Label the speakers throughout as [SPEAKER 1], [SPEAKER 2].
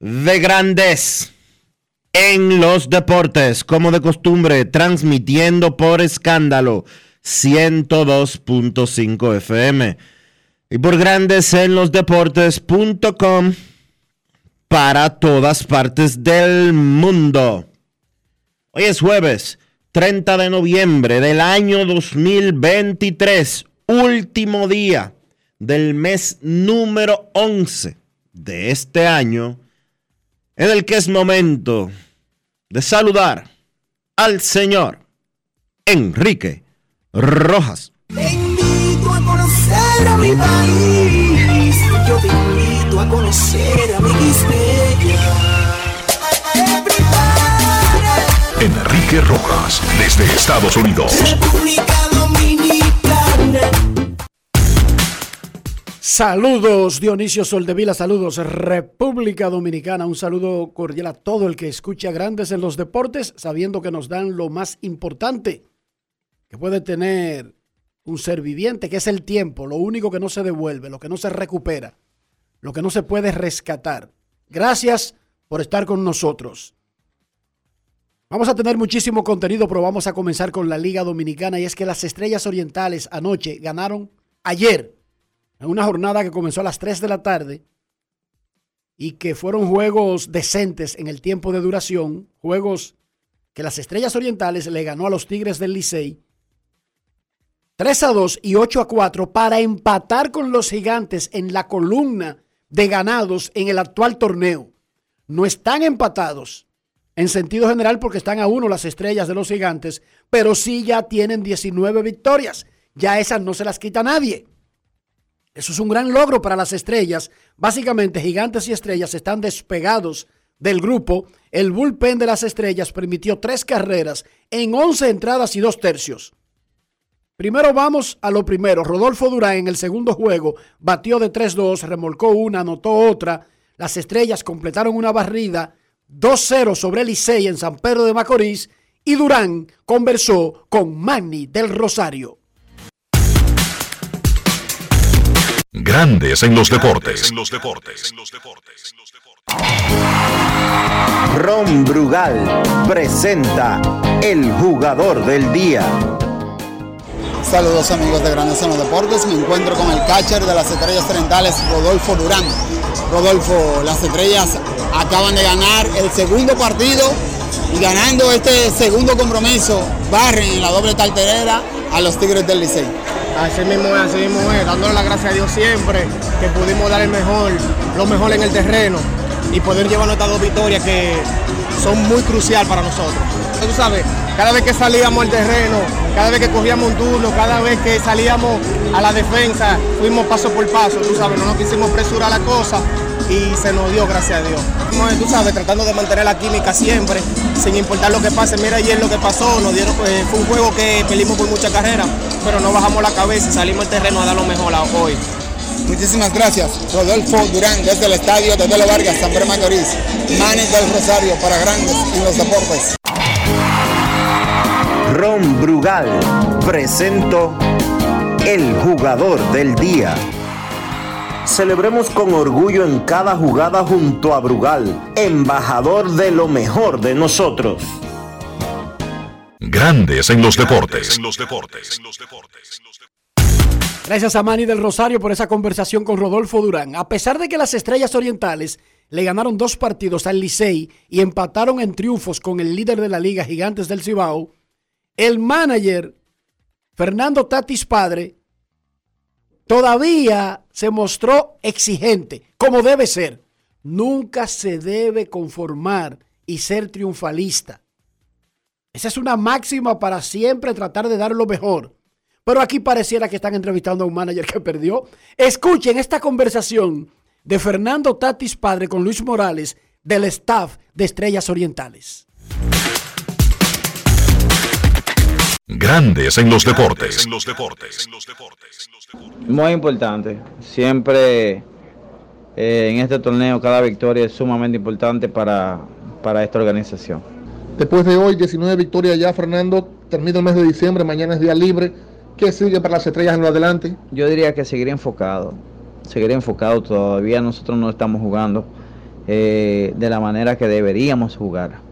[SPEAKER 1] de Grandes en los Deportes, como de costumbre, transmitiendo por escándalo 102.5 FM y por Grandes en los Deportes.com para todas partes del mundo. Hoy es jueves 30 de noviembre del año 2023, último día del mes número 11 de este año, en el que es momento de saludar al señor Enrique Rojas.
[SPEAKER 2] Te invito a conocer a mi país. Yo te invito a conocer a mi
[SPEAKER 3] Enrique Rojas, desde Estados Unidos.
[SPEAKER 2] República
[SPEAKER 4] Saludos Dionisio Soldevila, saludos República Dominicana, un saludo cordial a todo el que escucha Grandes en los Deportes, sabiendo que nos dan lo más importante que puede tener un ser viviente, que es el tiempo, lo único que no se devuelve, lo que no se recupera, lo que no se puede rescatar. Gracias por estar con nosotros. Vamos a tener muchísimo contenido, pero vamos a comenzar con la Liga Dominicana y es que las Estrellas Orientales anoche ganaron ayer en una jornada que comenzó a las 3 de la tarde y que fueron juegos decentes en el tiempo de duración, juegos que las Estrellas Orientales le ganó a los Tigres del Licey 3 a 2 y 8 a 4 para empatar con los gigantes en la columna de ganados en el actual torneo. No están empatados en sentido general porque están a uno las estrellas de los gigantes, pero sí ya tienen 19 victorias. Ya esas no se las quita nadie. Eso es un gran logro para las estrellas. Básicamente, gigantes y estrellas están despegados del grupo. El bullpen de las estrellas permitió tres carreras en 11 entradas y dos tercios. Primero vamos a lo primero. Rodolfo Durán en el segundo juego batió de 3-2, remolcó una, anotó otra. Las estrellas completaron una barrida 2-0 sobre Licey en San Pedro de Macorís y Durán conversó con Manny del Rosario.
[SPEAKER 3] Grandes en los deportes.
[SPEAKER 1] Ron Brugal presenta el jugador del día.
[SPEAKER 5] Saludos amigos de Grandes en los Deportes, me encuentro con el catcher de las Estrellas Orientales, Rodolfo Durán. Rodolfo, las Estrellas acaban de ganar el segundo partido y ganando este segundo compromiso, barren en la doble talterera a los Tigres del Licey.
[SPEAKER 6] Así mismo es, así mismo es, dándole las gracias a Dios siempre que pudimos dar el mejor, lo mejor en el terreno y poder llevar nuestras dos victorias que son muy crucial para nosotros. Tú sabes, cada vez que salíamos al terreno, cada vez que cogíamos un turno, cada vez que salíamos a la defensa, fuimos paso por paso, tú sabes, no nos quisimos apresurar la cosa y se nos dio, gracias a Dios. Tú sabes, tratando de mantener la química siempre, sin importar lo que pase. Mira ayer lo que pasó, nos dieron, pues, fue un juego que perdimos por mucha carrera, pero no bajamos la cabeza y salimos al terreno a dar lo mejor hoy.
[SPEAKER 5] Muchísimas gracias, Rodolfo Durán, desde el estadio de Delo Vargas, San Pedro Macorís, Manes del Rosario para grandes en los deportes.
[SPEAKER 1] Ron Brugal presento el jugador del día. Celebremos con orgullo en cada jugada junto a Brugal, embajador de lo mejor de nosotros.
[SPEAKER 3] Grandes en los deportes.
[SPEAKER 4] Gracias a Manny del Rosario por esa conversación con Rodolfo Durán. A pesar de que las Estrellas Orientales le ganaron dos partidos al Licey y empataron en triunfos con el líder de la liga, Gigantes del Cibao, el manager Fernando Tatis Padre todavía se mostró exigente, como debe ser. Nunca se debe conformar y ser triunfalista. Esa es una máxima para siempre tratar de dar lo mejor. Pero aquí pareciera que están entrevistando a un manager que perdió. Escuchen esta conversación de Fernando Tatis Padre con Luis Morales del staff de Estrellas Orientales.
[SPEAKER 3] Grandes en los deportes.
[SPEAKER 7] Muy importante. Siempre eh, en este torneo cada victoria es sumamente importante para, para esta organización.
[SPEAKER 8] Después de hoy, 19 victorias ya, Fernando, termina el mes de diciembre, mañana es día libre. ¿Qué sigue para las estrellas en lo adelante?
[SPEAKER 7] Yo diría que seguir enfocado, seguir enfocado. Todavía nosotros no estamos jugando eh, de la manera que deberíamos jugar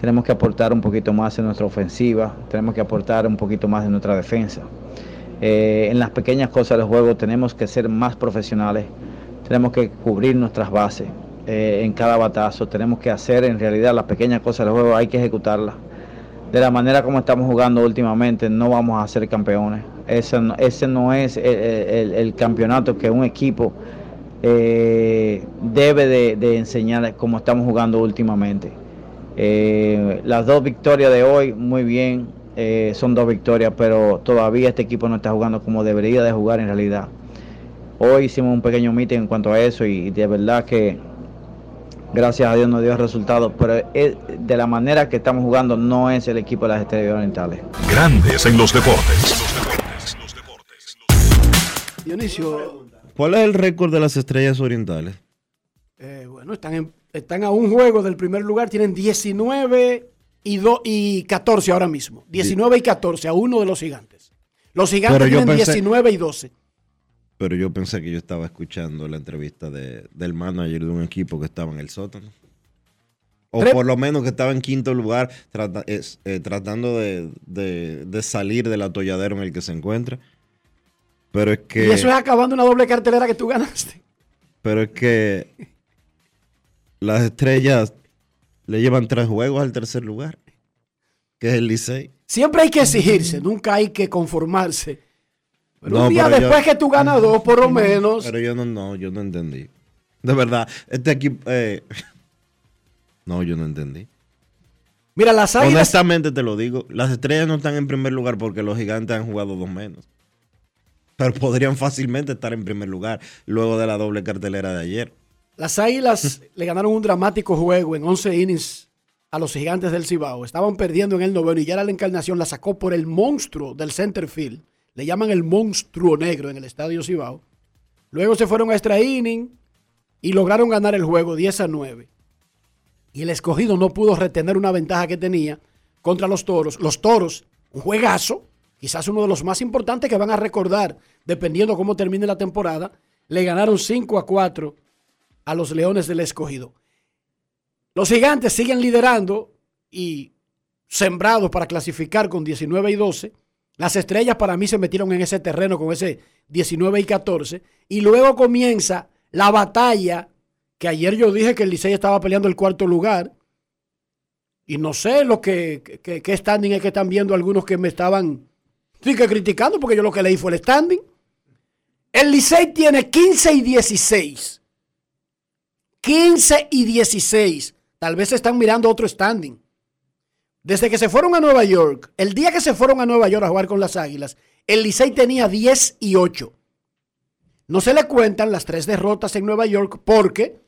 [SPEAKER 7] tenemos que aportar un poquito más en nuestra ofensiva, tenemos que aportar un poquito más en nuestra defensa. Eh, en las pequeñas cosas del juego tenemos que ser más profesionales, tenemos que cubrir nuestras bases eh, en cada batazo, tenemos que hacer en realidad las pequeñas cosas del juego, hay que ejecutarlas. De la manera como estamos jugando últimamente, no vamos a ser campeones. Ese, no es el, campeonato que un equipo eh, debe de, de enseñar como estamos jugando últimamente. Eh, las dos victorias de hoy, muy bien, eh, son dos victorias, pero todavía este equipo no está jugando como debería de jugar en realidad. Hoy hicimos un pequeño meeting en cuanto a eso y de verdad que gracias a Dios nos dio resultados, pero de la manera que estamos jugando no es el equipo de las Estrellas Orientales.
[SPEAKER 3] Grandes en los deportes.
[SPEAKER 1] Dionisio, ¿cuál es el récord de las Estrellas Orientales?
[SPEAKER 4] Eh, bueno, están en están a un juego del primer lugar, tienen 19 y, y 14 ahora mismo. 19 y 14 a uno de los gigantes. Los gigantes tienen 19 y 12.
[SPEAKER 1] Pero yo pensé que yo estaba escuchando la entrevista del manager de un equipo que estaba en el sótano. O por lo menos que estaba en quinto lugar eh, tratando de, de, salir del atolladero en el que se encuentra. Pero es que...
[SPEAKER 4] Y eso es acabando una doble cartelera que tú ganaste.
[SPEAKER 1] Pero es que las estrellas le llevan tres juegos al tercer lugar, que es el Licey.
[SPEAKER 4] Siempre hay que exigirse, nunca hay que conformarse. Pero un día después que tú ganas dos, por lo menos.
[SPEAKER 1] Pero yo no, no, yo no entendí. De verdad, este equipo. Eh, no, yo no entendí.
[SPEAKER 4] Mira, las águilas.
[SPEAKER 1] Honestamente te lo digo, las estrellas no están en primer lugar porque los gigantes han jugado dos menos. Pero podrían fácilmente estar en primer lugar luego de la doble cartelera de ayer.
[SPEAKER 4] Las Águilas le ganaron un dramático juego en 11 innings a los gigantes del Cibao. Estaban perdiendo en el noveno y ya la encarnación la sacó por el monstruo del center field. Le llaman el monstruo negro en el estadio Cibao. Luego se fueron a extra inning y lograron ganar el juego 10 a 9. Y el escogido no pudo retener una ventaja que tenía contra los toros. Los toros, un juegazo, quizás uno de los más importantes que van a recordar, dependiendo cómo termine la temporada, le ganaron 5 a 4 a los Leones del Escogido. Los gigantes siguen liderando y sembrados para clasificar con 19 y 12. Las estrellas para mí se metieron en ese terreno con ese 19 y 14. Y luego comienza la batalla que ayer yo dije que el Licey estaba peleando el cuarto lugar. Y no sé lo que, que, standing es que están viendo algunos que me estaban sí, que criticando porque yo lo que leí fue el standing. El Licey tiene 15 y 16. 15 y 16. Tal vez están mirando otro standing. Desde que se fueron a Nueva York, el día que se fueron a Nueva York a jugar con las Águilas, el Licey tenía 10 y 8. No se le cuentan las tres derrotas en Nueva York porque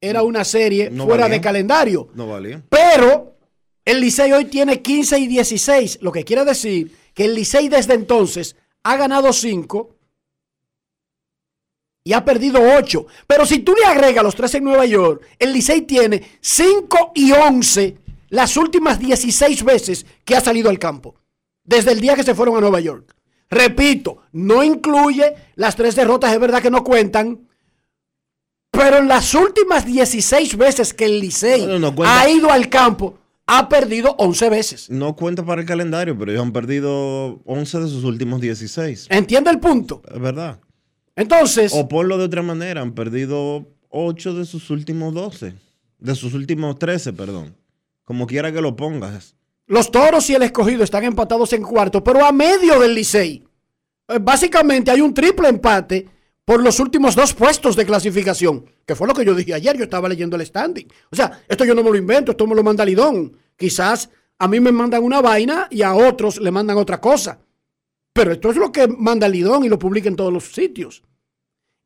[SPEAKER 4] era una serie
[SPEAKER 1] No
[SPEAKER 4] fuera
[SPEAKER 1] valía.
[SPEAKER 4] de calendario.
[SPEAKER 1] No valía.
[SPEAKER 4] Pero el Licey hoy tiene 15 y 16, lo que quiere decir que el Licey desde entonces ha ganado 5 y ha perdido 8. Pero si tú le agregas los tres en Nueva York, el Licey tiene 5 y 11 las últimas 16 veces que ha salido al campo, desde el día que se fueron a Nueva York. Repito, no incluye las tres derrotas, es verdad que no cuentan, pero en las últimas 16 veces que el Licey
[SPEAKER 1] No, no, no cuenta.
[SPEAKER 4] ha ido al campo, ha perdido 11 veces.
[SPEAKER 1] No cuenta para el calendario, pero ellos han perdido 11 de sus últimos 16.
[SPEAKER 4] ¿Entiende el punto?
[SPEAKER 1] Es verdad.
[SPEAKER 4] Entonces,
[SPEAKER 1] O ponlo de otra manera, han perdido 8 de sus últimos 12. De sus últimos 13, perdón. Como quiera que lo pongas.
[SPEAKER 4] los toros y el escogido están empatados en cuarto, pero a medio del Licey. Eh, Básicamente hay un triple empate por los últimos dos puestos de clasificación, que fue lo que yo dije ayer, yo estaba leyendo el standing. O sea, esto yo no me lo invento, esto me lo manda Lidón. Quizás a mí me mandan una vaina y a otros le mandan otra cosa. Pero esto es lo que manda Lidón y lo publica en todos los sitios.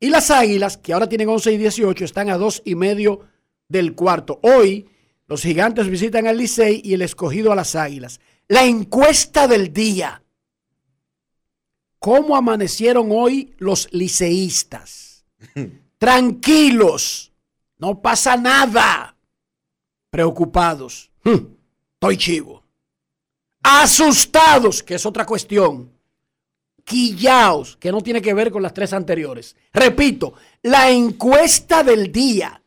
[SPEAKER 4] Y las águilas, que ahora tienen 11 y 18, están a dos y medio del cuarto. Hoy, los gigantes visitan al Licey y el escogido a las águilas. La encuesta del día. ¿Cómo amanecieron hoy los liceístas? Tranquilos. No pasa nada. Preocupados. Hmm, Estoy chivo. Asustados, que es otra cuestión quillaos, que no tiene que ver con las tres anteriores. Repito, la encuesta del día.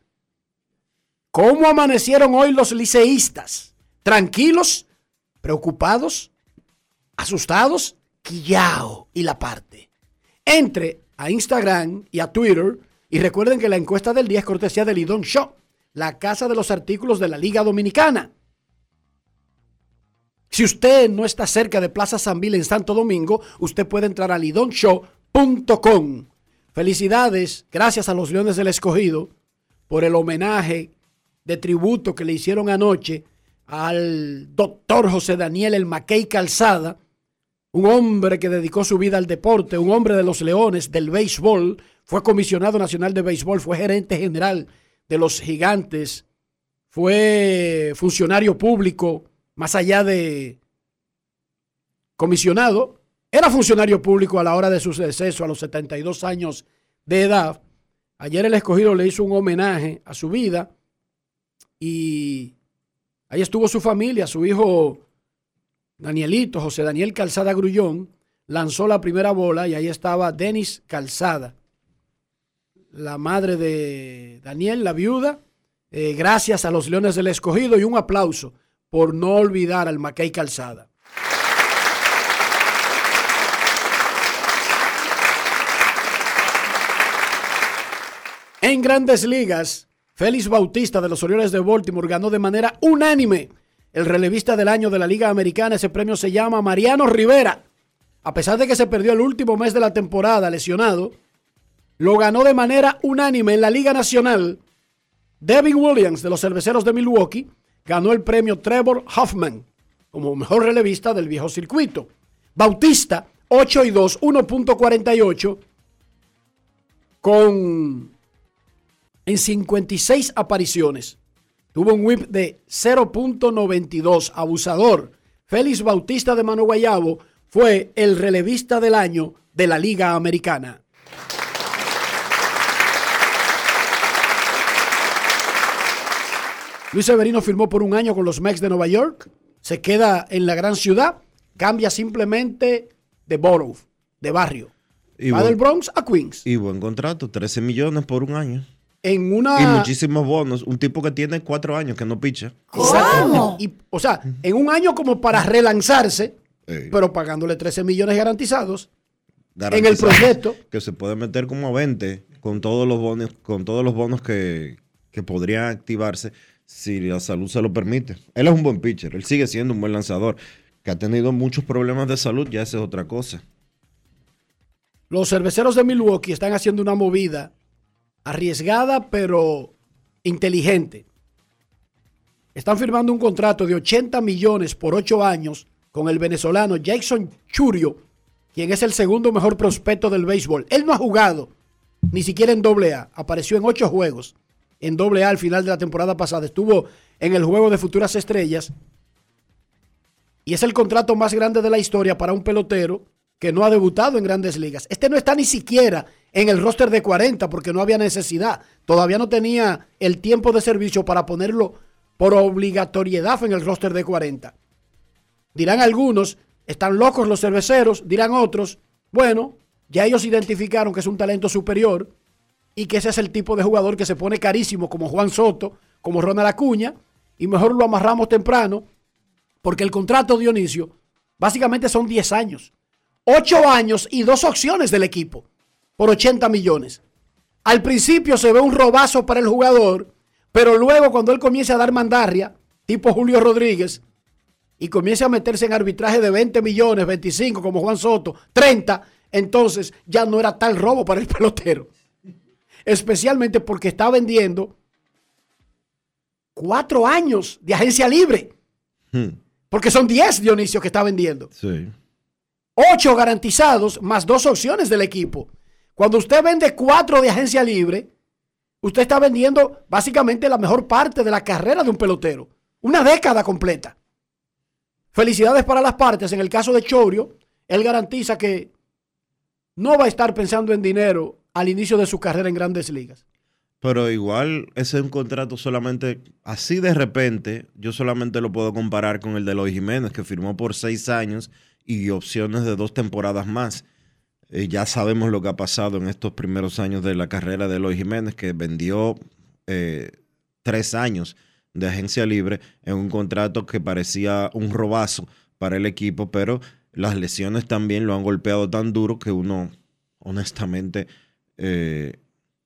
[SPEAKER 4] ¿Cómo amanecieron hoy los liceístas? ¿Tranquilos? ¿Preocupados? ¿Asustados? Quillao y la parte. Entre a Instagram y a Twitter y recuerden que la encuesta del día es cortesía de Lidón Show, la casa de los artículos de la Liga Dominicana. Si usted no está cerca de Plaza San Vil en Santo Domingo, usted puede entrar a lidonshow.com. Felicidades, gracias a los Leones del Escogido por el homenaje de tributo que le hicieron anoche al doctor José Daniel El Mackey Calzada, un hombre que dedicó su vida al deporte, un hombre de los Leones, del béisbol, fue comisionado nacional de béisbol, fue gerente general de los gigantes, fue funcionario público, más allá de comisionado, era funcionario público a la hora de su deceso a los 72 años de edad. Ayer el escogido le hizo un homenaje a su vida y ahí estuvo su familia, su hijo Danielito, José Daniel Calzada Grullón, lanzó la primera bola y ahí estaba Denis Calzada, la madre de Daniel, la viuda. Eh, gracias a los Leones del Escogido y un aplauso por no olvidar al Mackay Calzada. En grandes ligas, Félix Bautista de los Orioles de Baltimore ganó de manera unánime el relevista del año de la Liga Americana. Ese premio se llama Mariano Rivera. A pesar de que se perdió el último mes de la temporada lesionado, lo ganó de manera unánime en la Liga Nacional. Devin Williams de los Cerveceros de Milwaukee ganó el premio Trevor Hoffman como mejor relevista del viejo circuito. Bautista, 8 y 2, 1.48, con en 56 apariciones. Tuvo un whip de 0.92, abusador. Félix Bautista de Mano Guayabo fue el relevista del año de la Liga Americana. Luis Severino firmó por un año con los Mets de Nueva York. Se queda en la gran ciudad. Cambia simplemente de borough, de barrio.
[SPEAKER 1] Y
[SPEAKER 4] Va
[SPEAKER 1] buen-
[SPEAKER 4] del Bronx a Queens.
[SPEAKER 1] Y buen contrato, 13 millones por un año.
[SPEAKER 4] En una.
[SPEAKER 1] Y muchísimos bonos. Un tipo que tiene cuatro años que no picha.
[SPEAKER 4] Y, o sea, en un año como para relanzarse,
[SPEAKER 1] Ey.
[SPEAKER 4] pero pagándole 13 millones garantizados.
[SPEAKER 1] Garantizado
[SPEAKER 4] En el proyecto.
[SPEAKER 1] Que se puede meter como a 20 con todos los bonos, con todos los bonos que, que podrían activarse si la salud se lo permite. Él es un buen pitcher, él sigue siendo un buen lanzador. Que ha tenido muchos problemas de salud, ya esa es otra cosa.
[SPEAKER 4] Los cerveceros de Milwaukee están haciendo una movida arriesgada pero inteligente. Están firmando un contrato de 80 millones por 8 años con el venezolano Jackson Churio, quien es el segundo mejor prospecto del béisbol. Él no ha jugado ni siquiera en doble A, apareció en 8 juegos en doble A al final de la temporada pasada. Estuvo en el juego de futuras estrellas. Y es el contrato más grande de la historia para un pelotero que no ha debutado en grandes ligas. Este no está ni siquiera en el roster de 40 porque no había necesidad. Todavía no tenía el tiempo de servicio para ponerlo por obligatoriedad en el roster de 40. Dirán algunos, están locos los cerveceros, dirán otros, bueno, ya ellos identificaron que es un talento superior y que ese es el tipo de jugador que se pone carísimo como Juan Soto, como Ronald Acuña, y mejor lo amarramos temprano, porque el contrato Dionisio básicamente son 10 años. 8 años y dos opciones del equipo por 80 millones. Al principio se ve un robazo para el jugador, pero luego cuando él comienza a dar mandarria, tipo Julio Rodríguez, y comienza a meterse en arbitraje de 20 millones, 25 como Juan Soto, 30, entonces ya no era tal robo para el pelotero. Especialmente porque está vendiendo cuatro años de agencia libre. Hmm. Porque son 10 Dionisio que está vendiendo. Sí. Ocho garantizados más dos opciones del equipo. Cuando usted vende cuatro de agencia libre, usted está vendiendo básicamente la mejor parte de la carrera de un pelotero. Una década completa. Felicidades para las partes. En el caso de Chorio, él garantiza que no va a estar pensando en dinero al inicio de su carrera en grandes ligas.
[SPEAKER 1] Pero igual ese es un contrato solamente, así de repente, yo solamente lo puedo comparar con el de Lois Jiménez, que firmó por seis años y opciones de dos temporadas más. Eh, ya sabemos lo que ha pasado en estos primeros años de la carrera de Lois Jiménez, que vendió eh, tres años de agencia libre en un contrato que parecía un robazo para el equipo, pero las lesiones también lo han golpeado tan duro que uno, honestamente, eh,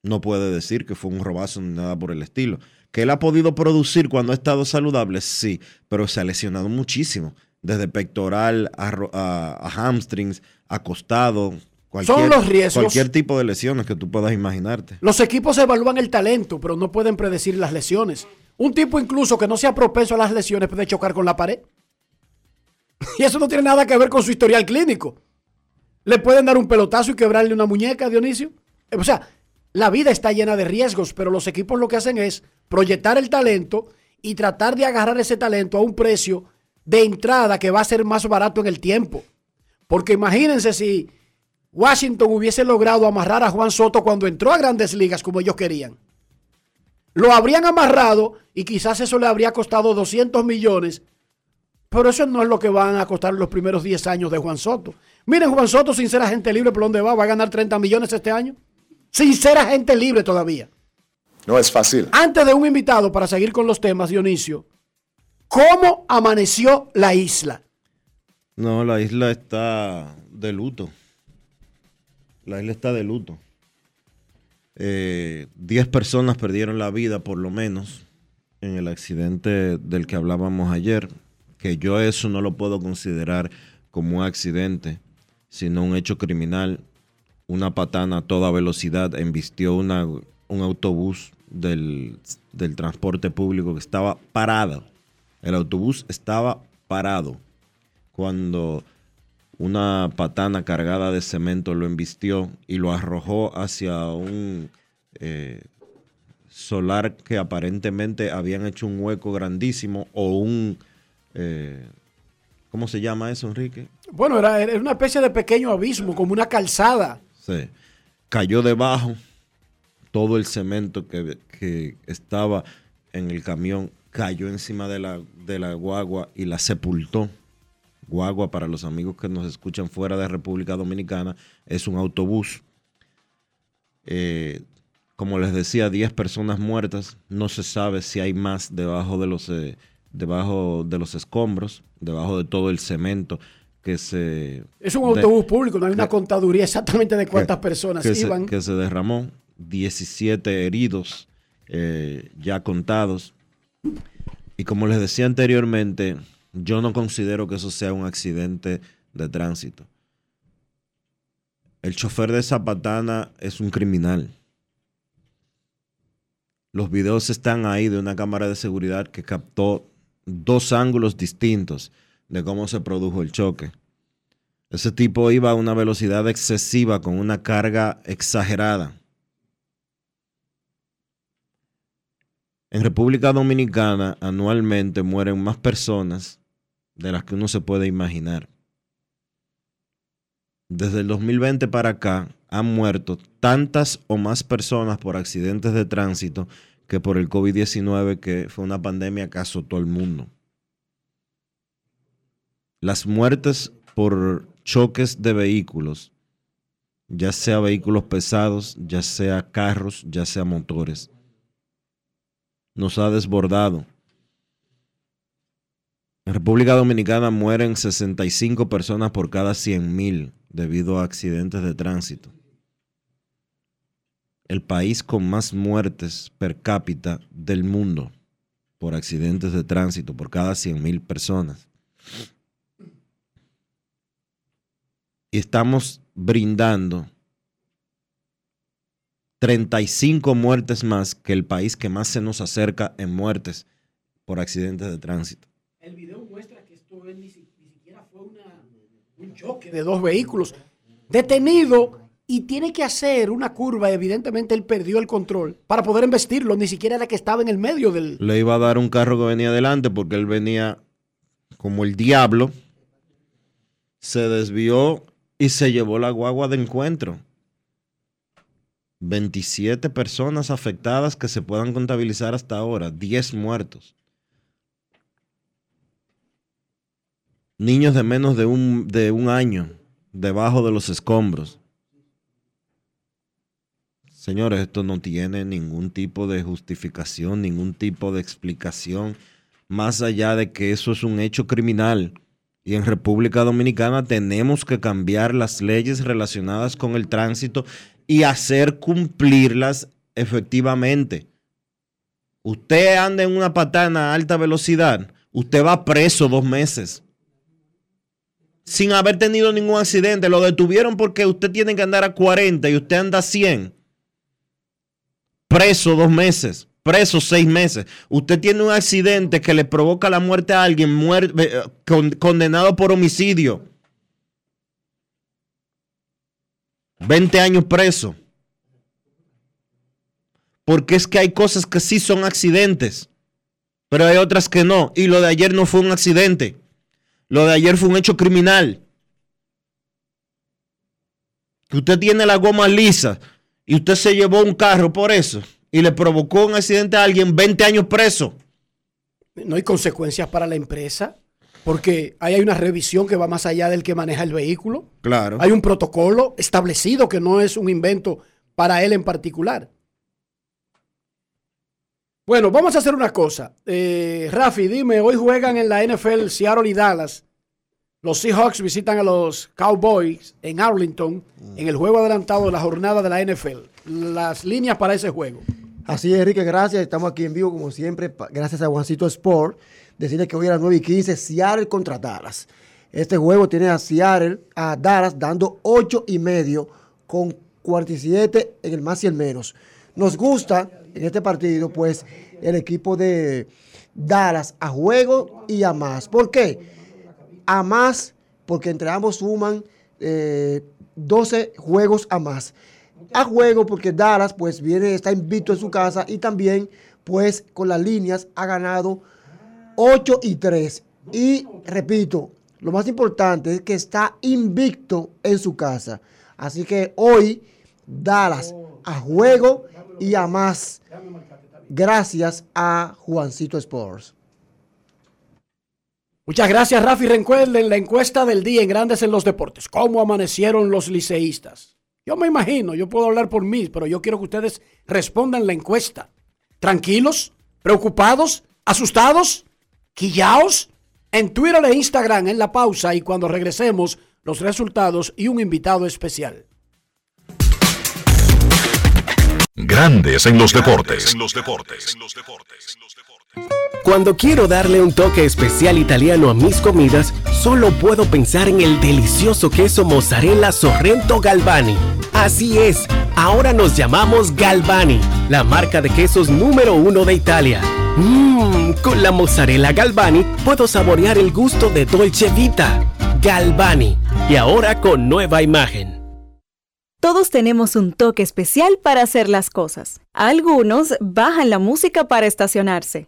[SPEAKER 1] no puede decir que fue un robazo ni nada por el estilo. Que él ha podido producir cuando ha estado saludable, sí, pero se ha lesionado muchísimo. Desde pectoral a, hamstrings, acostado. Cualquier,
[SPEAKER 4] Son los riesgos.
[SPEAKER 1] Cualquier tipo de lesiones que tú puedas imaginarte.
[SPEAKER 4] Los equipos evalúan el talento, pero no pueden predecir las lesiones. Un tipo incluso que no sea propenso a las lesiones puede chocar con la pared. Y eso no tiene nada que ver con su historial clínico. Le pueden dar un pelotazo y quebrarle una muñeca, Dionisio. O sea, la vida está llena de riesgos, pero los equipos lo que hacen es proyectar el talento y tratar de agarrar ese talento a un precio de entrada que va a ser más barato en el tiempo. Porque imagínense si Washington hubiese logrado amarrar a Juan Soto cuando entró a grandes ligas como ellos querían. Lo habrían amarrado y quizás eso le habría costado 200 millones, pero eso no es lo que van a costar los primeros 10 años de Juan Soto. Miren, Juan Soto, sin ser agente libre, ¿por dónde va? ¿Va a ganar 30 millones este año? Sin ser agente libre todavía.
[SPEAKER 9] No es fácil.
[SPEAKER 4] Antes de un invitado para seguir con los temas, Dionisio, ¿cómo amaneció la isla?
[SPEAKER 1] No, la isla está de luto. La isla está de luto. Eh, diez personas perdieron la vida, por lo menos, en el accidente del que hablábamos ayer. Que yo eso no lo puedo considerar como un accidente, sino un hecho criminal una patana a toda velocidad embistió una, un autobús del, transporte público que estaba parado. El autobús estaba parado cuando una patana cargada de cemento lo embistió y lo arrojó hacia un eh, solar que aparentemente habían hecho un hueco grandísimo o un... Eh, ¿Cómo se llama eso, Enrique?
[SPEAKER 4] Bueno, era, era, una especie de pequeño abismo, como una calzada.
[SPEAKER 1] Cayó debajo todo el cemento que, estaba en el camión, cayó encima de la, de la guagua y la sepultó. Guagua, para los amigos que nos escuchan fuera de República Dominicana, es un autobús. Eh, como les decía, 10 personas muertas. No se sabe si hay más debajo de los, eh, debajo de los escombros, debajo de todo el cemento que se...
[SPEAKER 4] Es un autobús público, no hay una contaduría exactamente de cuántas personas iban.
[SPEAKER 1] que se derramó, 17 heridos eh, ya contados. Y como les decía anteriormente, yo no considero que eso sea un accidente de tránsito. El chofer de Zapatana es un criminal. Los videos están ahí de una cámara de seguridad que captó dos ángulos distintos de cómo se produjo el choque. Ese tipo iba a una velocidad excesiva con una carga exagerada. En República Dominicana anualmente mueren más personas de las que uno se puede imaginar. Desde el 2020 para acá han muerto tantas o más personas por accidentes de tránsito que por el COVID-19, que fue una pandemia que azotó el mundo. Las muertes por choques de vehículos, ya sea vehículos pesados, ya sea carros, ya sea motores, nos ha desbordado. En República Dominicana mueren 65 personas por cada 100 mil debido a accidentes de tránsito. El país con más muertes per cápita del mundo por accidentes de tránsito por cada 100 mil personas. Y estamos brindando 35 muertes más que el país que más se nos acerca en muertes por accidentes de tránsito.
[SPEAKER 4] El video muestra que esto ni, siquiera fue un choque de dos vehículos. Detenido y tiene que hacer una curva. Evidentemente él perdió el control para poder embestirlo. Ni siquiera era que estaba en el medio del...
[SPEAKER 1] Le iba a dar un carro que venía adelante porque él venía como el diablo. Se desvió y se llevó la guagua de encuentro. 27 personas afectadas que se puedan contabilizar hasta ahora, 10 muertos. Niños de menos de un, de un año debajo de los escombros. Señores, esto no tiene ningún tipo de justificación, ningún tipo de explicación, más allá de que eso es un hecho criminal. Y en República Dominicana tenemos que cambiar las leyes relacionadas con el tránsito y hacer cumplirlas efectivamente. Usted anda en una patana a alta velocidad, usted va preso dos meses. Sin haber tenido ningún accidente. Lo detuvieron porque usted tiene que andar a 40 y usted anda a 100. Preso dos meses. Preso seis meses. Usted tiene un accidente que le provoca la muerte a alguien eh, condenado por homicidio. 20 años preso. Porque es que hay cosas que sí son accidentes, pero hay otras que no. Y lo de ayer no fue un accidente. Lo de ayer fue un hecho criminal. Que usted tiene la goma lisa y usted se llevó un carro por eso y le provocó un accidente a alguien 20 años preso.
[SPEAKER 4] No hay consecuencias para la empresa. Porque ahí hay una revisión que va más allá del que maneja el vehículo.
[SPEAKER 1] Claro.
[SPEAKER 4] Hay un protocolo establecido que no es un invento para él en particular. Bueno, vamos a hacer una cosa. Eh, Rafi, dime, hoy juegan en la NFL Seattle y Dallas. Los Seahawks visitan a los Cowboys en Arlington en el juego adelantado de la jornada de la NFL. Las líneas para ese juego.
[SPEAKER 9] Así es, Enrique, gracias. Estamos aquí en vivo como siempre, gracias a Juancito Sport decirle que hoy a las 9 y 15, Seattle contra Dallas. Este juego tiene a Seattle, a Dallas, dando 8 y medio con 47 en el más y el menos. Nos gusta en este partido, pues, el equipo de Dallas a juego y a más. ¿Por qué? A más, porque entre ambos suman 12 eh, juegos a más. A juego porque Dallas, pues, viene, está invicto en su casa y también, pues, con las líneas ha ganado 8 y 3. Y repito, lo más importante es que está invicto en su casa. Así que hoy, Dallas a juego y a más. Gracias a Juancito Sports.
[SPEAKER 4] Muchas gracias, Rafi. Recuerden la encuesta del día en Grandes en los Deportes. ¿Cómo amanecieron los liceístas? Yo me imagino, yo puedo hablar por mí, pero yo quiero que ustedes respondan la encuesta. ¿Tranquilos? ¿Preocupados? ¿Asustados? Quillaos en Twitter e Instagram en la pausa y cuando regresemos los resultados y un invitado especial.
[SPEAKER 3] Grandes en los deportes. En los deportes.
[SPEAKER 10] Cuando quiero darle un toque especial italiano a mis comidas, solo puedo pensar en el delicioso queso mozzarella Sorrento Galvani. Así es, ahora nos llamamos Galvani, la marca de quesos número uno de Italia. Mmm, con la mozzarella Galvani puedo saborear el gusto de Dolce Vita. Galvani. Y ahora con nueva imagen.
[SPEAKER 11] Todos tenemos un toque especial para hacer las cosas. Algunos bajan la música para estacionarse.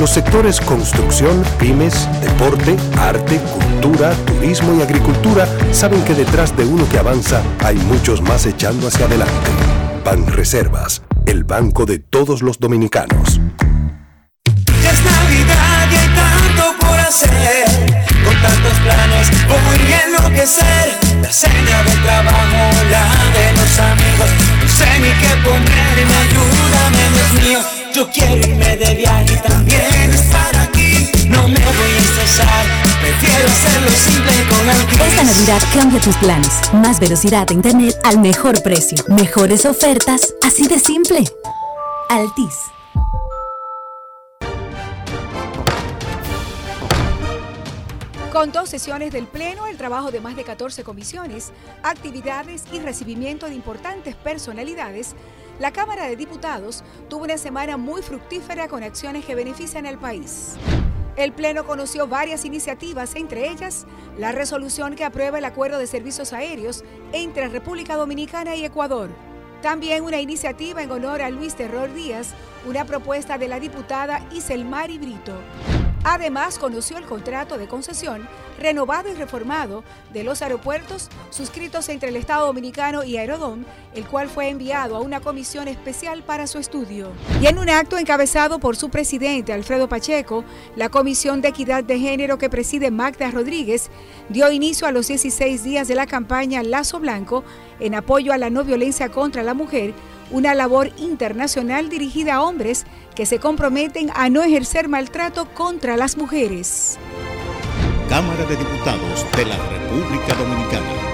[SPEAKER 12] Los sectores construcción, pymes, deporte, arte, cultura, turismo y agricultura saben que detrás de uno que avanza hay muchos más echando hacia adelante. Banreservas, el banco de todos los dominicanos.
[SPEAKER 2] Es Navidad y hay tanto por hacer. Con tantos planes voy a enloquecer. La cena del trabajo, la de los amigos. No sé ni qué ponerme, ayúdame, Dios mío. Yo quiero irme de viaje y también estar aquí. No me voy a estresar, prefiero hacerlo simple con Altis.
[SPEAKER 13] Esta Navidad cambia tus planes. Más velocidad de internet al mejor precio. Mejores ofertas, así de simple. Altis.
[SPEAKER 14] Con dos sesiones del Pleno, el trabajo de más de 14 comisiones, actividades y recibimiento de importantes personalidades, la Cámara de Diputados tuvo una semana muy fructífera con acciones que benefician al país. El Pleno conoció varias iniciativas, entre ellas la resolución que aprueba el acuerdo de servicios aéreos entre República Dominicana y Ecuador. También una iniciativa en honor a Luis Terror Díaz, una propuesta de la diputada Iselmari Brito. Además, conoció el contrato de concesión renovado y reformado de los aeropuertos suscritos entre el Estado Dominicano y Aerodom, el cual fue enviado a una comisión especial para su estudio. Y en un acto encabezado por su presidente, Alfredo Pacheco, la Comisión de Equidad de Género que preside Magda Rodríguez dio inicio a los 16 días de la campaña Lazo Blanco en apoyo a la no violencia contra la mujer, una labor internacional dirigida a hombres que se comprometen a no ejercer maltrato contra las mujeres.
[SPEAKER 15] Cámara de Diputados de la República Dominicana.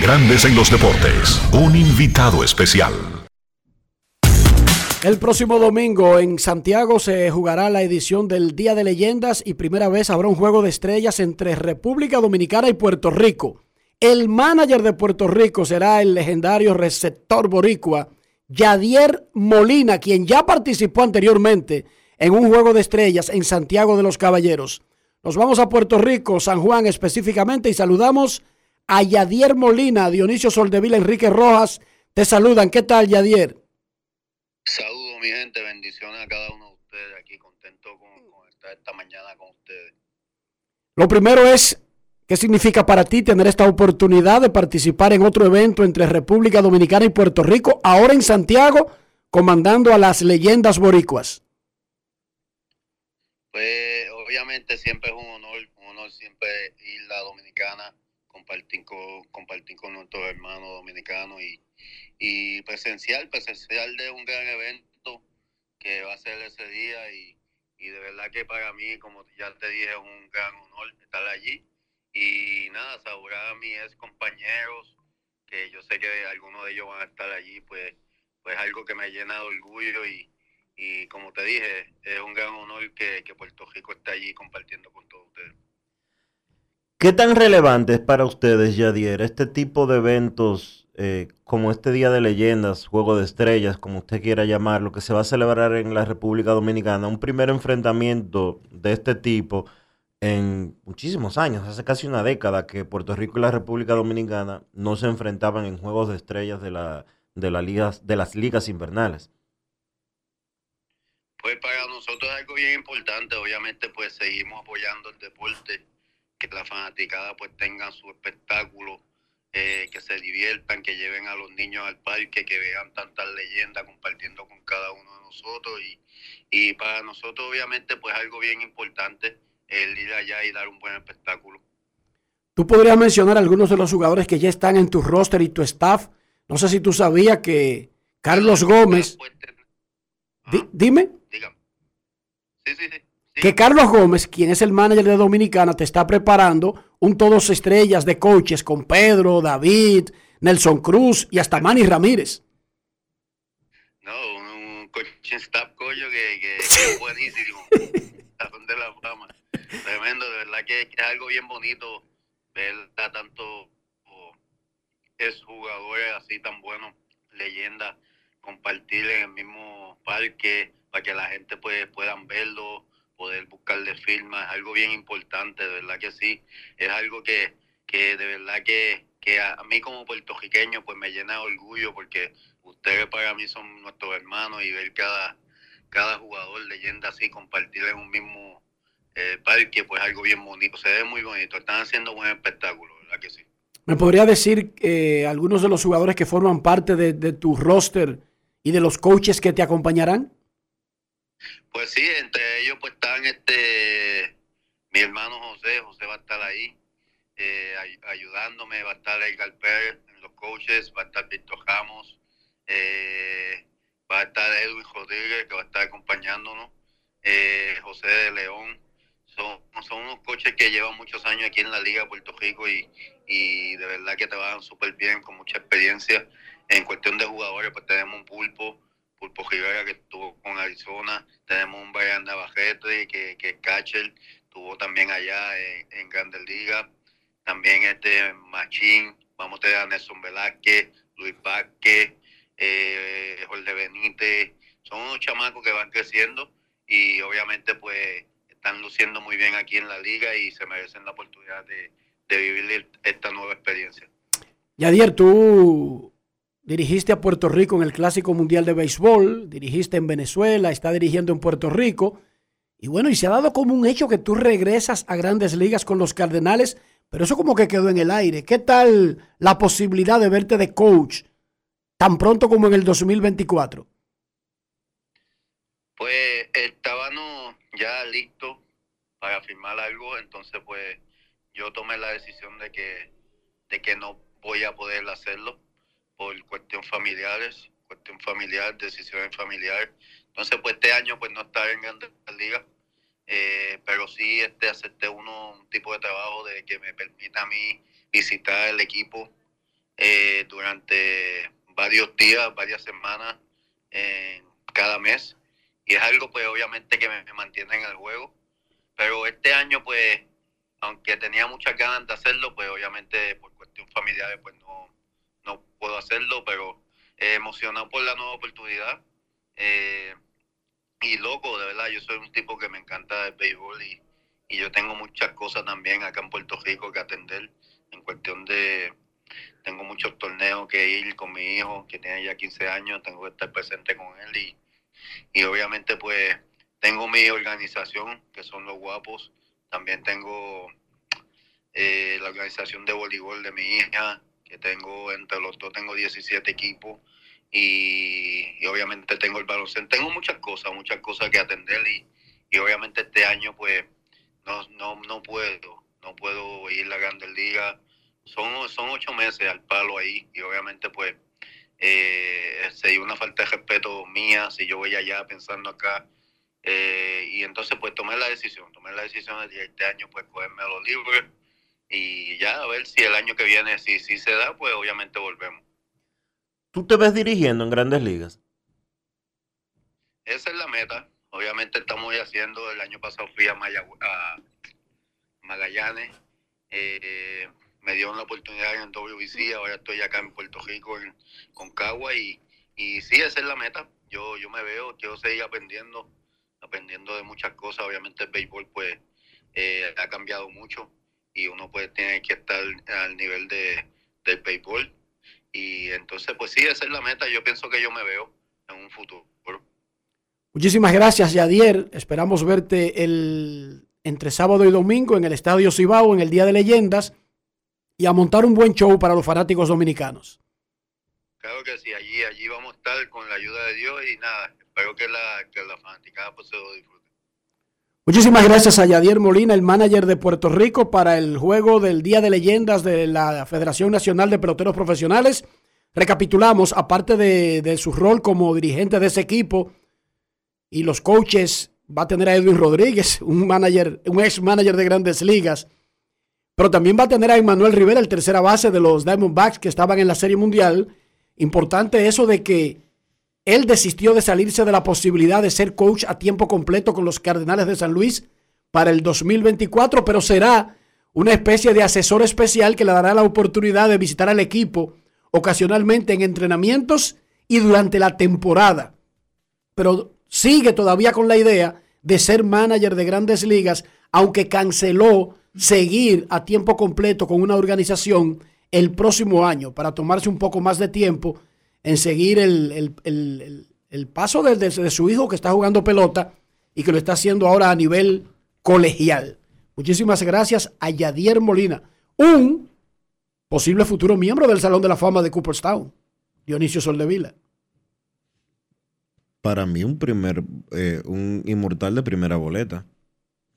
[SPEAKER 3] Grandes en los deportes, un invitado especial.
[SPEAKER 4] El próximo domingo en Santiago se jugará la edición del Día de Leyendas y primera vez habrá un juego de estrellas entre República Dominicana y Puerto Rico. El manager de Puerto Rico será el legendario receptor boricua Yadier Molina, quien ya participó anteriormente en un juego de estrellas en Santiago de los Caballeros. Nos vamos a Puerto Rico, San Juan específicamente, y saludamos Yadier Molina, Dionisio Soldevila, Enrique Rojas. Te saludan. ¿Qué tal, Yadier?
[SPEAKER 16] Saludos, mi gente. Bendiciones a cada uno de ustedes aquí. Contento con, con estar esta mañana con ustedes.
[SPEAKER 4] Lo primero es, ¿qué significa para ti tener esta oportunidad de participar en otro evento entre República Dominicana y Puerto Rico, ahora en Santiago, comandando a las leyendas boricuas?
[SPEAKER 16] Pues obviamente siempre es un honor, un honor siempre ir a la Dominicana, compartir con, compartir con nuestros hermanos dominicanos y, y presencial, presencial de un gran evento que va a ser ese día y, y de verdad que para mí, como ya te dije, es un gran honor estar allí y nada, saludar a mis ex compañeros, que yo sé que algunos de ellos van a estar allí, pues, pues algo que me llena de orgullo y, y como te dije, es un gran honor que, que Puerto Rico esté allí compartiendo con todos ustedes.
[SPEAKER 1] ¿Qué tan relevante es para ustedes, Yadier, este tipo de eventos eh, como este Día de Leyendas, Juego de Estrellas, como usted quiera llamarlo, que se va a celebrar en la República Dominicana? Un primer enfrentamiento de este tipo en muchísimos años, hace casi una década que Puerto Rico y la República Dominicana no se enfrentaban en Juegos de Estrellas de, la, de, las ligas invernales.
[SPEAKER 16] Pues para nosotros es algo bien importante, obviamente pues seguimos apoyando el deporte, que la fanaticada pues tengan su espectáculo, eh, que se diviertan, que lleven a los niños al parque, que vean tantas leyendas compartiendo con cada uno de nosotros y, y para nosotros obviamente pues algo bien importante el ir allá y dar un buen espectáculo.
[SPEAKER 4] Tú podrías mencionar algunos de los jugadores que ya están en tu roster y tu staff. No sé si tú sabías que Carlos Gómez... Di- dime.
[SPEAKER 16] Sí, sí, sí.
[SPEAKER 4] Que Carlos Gómez, quien es el manager de Dominicana, te está preparando un todos estrellas de coaches con Pedro, David, Nelson Cruz y hasta Manny Ramírez.
[SPEAKER 16] No, un, coaching staff coño que, que, que es buenísimo. De la fama. Tremendo, de verdad que, que es algo bien bonito ver a tanto es jugadores así tan buenos, leyendas, compartir en el mismo parque para que la gente pues, puedan verlo, poder buscarle firmas, algo bien importante, de verdad que sí, es algo que, que de verdad que, que a, a mí como puertorriqueño pues me llena de orgullo porque ustedes para mí son nuestros hermanos y ver cada, cada jugador leyenda así, compartir en un mismo eh, parque, pues algo bien bonito, se ve muy bonito, están haciendo buen espectáculo, ¿verdad que sí?
[SPEAKER 4] ¿Me podría decir eh, algunos de los jugadores que forman parte de, de tu roster y de los coaches que te acompañarán?
[SPEAKER 16] Pues sí, entre ellos pues están este mi hermano José, José va a estar ahí eh, ay- ayudándome, va a estar Edgar Pérez en los coaches, va a estar Víctor Ramos, eh, va a estar Edwin Rodríguez que va a estar acompañándonos, eh, José de León, son, son unos coaches que llevan muchos años aquí en la Liga de Puerto Rico y, y de verdad que trabajan súper bien, con mucha experiencia. En cuestión de jugadores, pues tenemos un pulpo, Pulpo Rivera que estuvo con Arizona, tenemos un Brian Navajete que, que catcher, estuvo también allá en, en Grandes Ligas, también este Machín, vamos a tener a Nelson Velázquez, Luis Vázquez, eh, Jorge Benítez, son unos chamacos que van creciendo y obviamente pues están luciendo muy bien aquí en la liga y se merecen la oportunidad de, de vivir esta nueva experiencia.
[SPEAKER 4] Yadier, tú dirigiste a Puerto Rico en el Clásico Mundial de Béisbol, dirigiste en Venezuela, está dirigiendo en Puerto Rico. Y bueno, y se ha dado como un hecho que tú regresas a grandes ligas con los Cardenales, pero eso como que quedó en el aire. ¿Qué tal la posibilidad de verte de coach tan pronto como en el 2024?
[SPEAKER 16] Pues estábamos ya listos para firmar algo, entonces pues yo tomé la decisión de que, de que no voy a poder hacerlo por cuestión familiares, cuestión familiar, decisiones familiares. Entonces pues este año pues no estaré en Grandes Ligas, eh, pero sí este acepté uno un tipo de trabajo de que me permita a mí visitar el equipo eh, durante varios días, varias semanas, en cada mes y es algo pues obviamente que me, mantiene en el juego pero este año pues aunque tenía muchas ganas de hacerlo, pues obviamente por cuestión familiar pues no, no puedo hacerlo, pero emocionado por la nueva oportunidad. Eh, y loco, de verdad, yo soy un tipo que me encanta el béisbol y, y yo tengo muchas cosas también acá en Puerto Rico que atender en cuestión de, tengo muchos torneos que ir con mi hijo que tiene ya 15 años, tengo que estar presente con él y, y obviamente pues tengo mi organización que son los guapos, también tengo eh, la organización de voleibol de mi hija, que tengo entre los dos tengo 17 equipos y, y obviamente tengo el baloncesto, tengo muchas cosas, muchas cosas que atender y, y obviamente este año pues no, no, no puedo, no puedo ir a la Grandes Ligas, son, son ocho meses al palo ahí y obviamente pues eh, sería una falta de respeto mía si yo voy allá pensando acá eh, y entonces pues tomé la decisión, tomé la decisión de este año pues cogerme a los libros y ya a ver si el año que viene, si, si se da, pues obviamente volvemos.
[SPEAKER 1] ¿Tú te ves dirigiendo en grandes ligas?
[SPEAKER 16] Esa es la meta. Obviamente estamos haciendo, el año pasado fui a, Mayagü- a Magallanes, eh, me dieron la oportunidad en WBC, ahora estoy acá en Puerto Rico, en Concagua, y, y sí, esa es la meta. Yo, yo me veo, quiero seguir aprendiendo, aprendiendo de muchas cosas. Obviamente el béisbol pues eh, ha cambiado mucho y uno pues tiene que estar al nivel de, del béisbol. Y entonces pues sí, esa es la meta. Yo pienso que yo me veo en un futuro.
[SPEAKER 4] Muchísimas gracias, Yadier. Esperamos verte el, entre sábado y domingo en el Estadio Cibao, en el Día de Leyendas, y a montar un buen show para los fanáticos dominicanos.
[SPEAKER 16] Claro que sí, allí, allí vamos a estar con la ayuda de Dios y nada, espero que la, que la fanaticada pues se lo disfrute.
[SPEAKER 4] Muchísimas gracias a Yadier Molina, el manager de Puerto Rico, para el juego del Día de Leyendas de la Federación Nacional de Peloteros Profesionales. Recapitulamos, aparte de, de su rol como dirigente de ese equipo y los coaches, va a tener a Edwin Rodríguez, un manager, un ex manager de grandes ligas, pero también va a tener a Emmanuel Rivera, el tercera base de los Diamondbacks que estaban en la Serie Mundial. Importante eso de que él desistió de salirse de la posibilidad de ser coach a tiempo completo con los Cardenales de San Luis para el 2024, pero será una especie de asesor especial que le dará la oportunidad de visitar al equipo ocasionalmente en entrenamientos y durante la temporada. Pero sigue todavía con la idea de ser manager de grandes ligas, aunque canceló seguir a tiempo completo con una organización el próximo año para tomarse un poco más de tiempo en seguir el, el- el- el- paso de su hijo que está jugando pelota y que lo está haciendo ahora a nivel colegial. Muchísimas gracias a Yadier Molina, un posible futuro miembro del Salón de la Fama de Cooperstown, Dionisio Soldevila.
[SPEAKER 1] Para mí un primer, eh, un inmortal de primera boleta.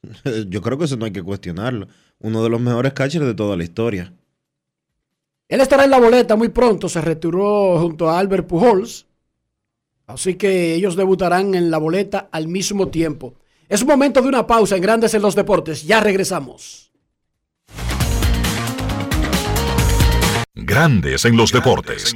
[SPEAKER 1] Yo creo que eso no hay que cuestionarlo. Uno de los mejores catchers de toda la historia.
[SPEAKER 4] Él estará en la boleta muy pronto, se retiró junto a Albert Pujols, así que ellos debutarán en la boleta al mismo tiempo. Es momento de una pausa en Grandes en los Deportes, ya regresamos.
[SPEAKER 3] Grandes en los deportes.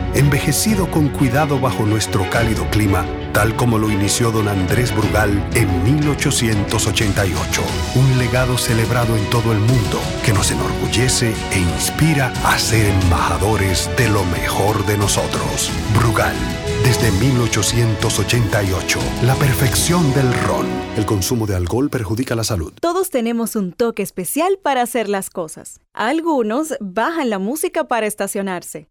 [SPEAKER 12] envejecido con cuidado bajo nuestro cálido clima, tal como lo inició don Andrés Brugal en 1888. Un legado celebrado en todo el mundo que nos enorgullece e inspira a ser embajadores de lo mejor de nosotros. Brugal, desde 1888, la perfección del ron. El consumo de alcohol perjudica la salud.
[SPEAKER 11] Todos tenemos un toque especial para hacer las cosas. Algunos bajan la música para estacionarse.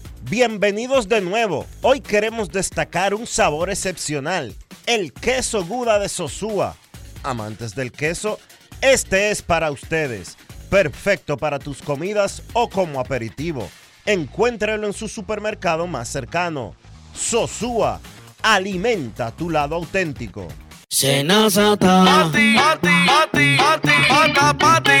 [SPEAKER 17] Bienvenidos de nuevo. Hoy queremos destacar un sabor excepcional, el queso Gouda de Sosúa. Amantes del queso, este es para ustedes.
[SPEAKER 1] perfecto para tus comidas o como aperitivo. Encuéntralo en su supermercado más cercano. Sosúa, alimenta tu lado auténtico.
[SPEAKER 18] Senazata. Pati, pati, pati, pati, pati,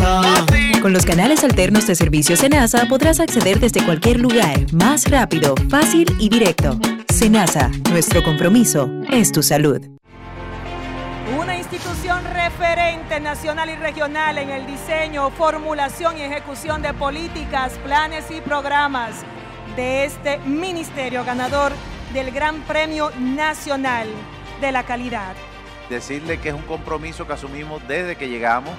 [SPEAKER 11] Con los canales alternos de servicio Senasa podrás acceder desde cualquier lugar, más rápido, fácil y directo. Senasa, nuestro compromiso es tu salud.
[SPEAKER 19] Una institución referente nacional y regional en el diseño, formulación y ejecución de políticas, planes y programas de este ministerio ganador del Gran Premio Nacional de la Calidad.
[SPEAKER 20] Decirle que es un compromiso que asumimos desde que llegamos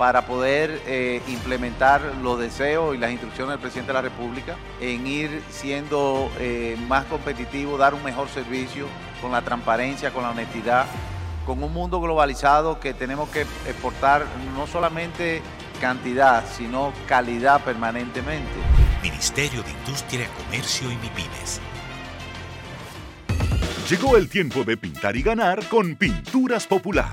[SPEAKER 20] para poder eh, implementar los deseos y las instrucciones del presidente de la República en ir siendo eh, más competitivo, dar un mejor servicio con la transparencia, con la honestidad, con un mundo globalizado que tenemos que exportar no solamente cantidad, sino calidad permanentemente.
[SPEAKER 3] Ministerio de Industria, Comercio y MIPINES.
[SPEAKER 21] Llegó el tiempo de pintar y ganar con Pinturas Popular.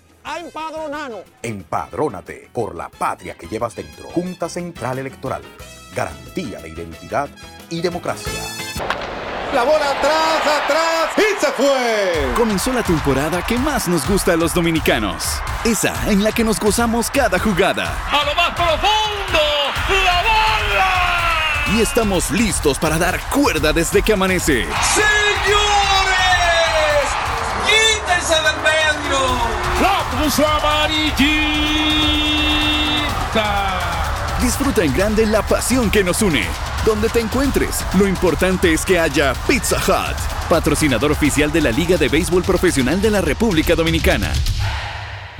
[SPEAKER 5] a empadronarnos.
[SPEAKER 22] Empadrónate por la patria que llevas dentro. Junta Central Electoral. Garantía de identidad y democracia.
[SPEAKER 23] La bola atrás, atrás y se fue.
[SPEAKER 24] Comenzó la temporada que más nos gusta a los dominicanos. Esa en la que nos gozamos cada jugada.
[SPEAKER 23] A lo más profundo, la bola.
[SPEAKER 24] Y estamos listos para dar cuerda desde que amanece.
[SPEAKER 23] Señores, Cruz amarillita.
[SPEAKER 24] Disfruta en grande la pasión que nos une. Donde te encuentres, lo importante es que haya Pizza Hut, patrocinador oficial de la Liga de Béisbol Profesional de la República Dominicana.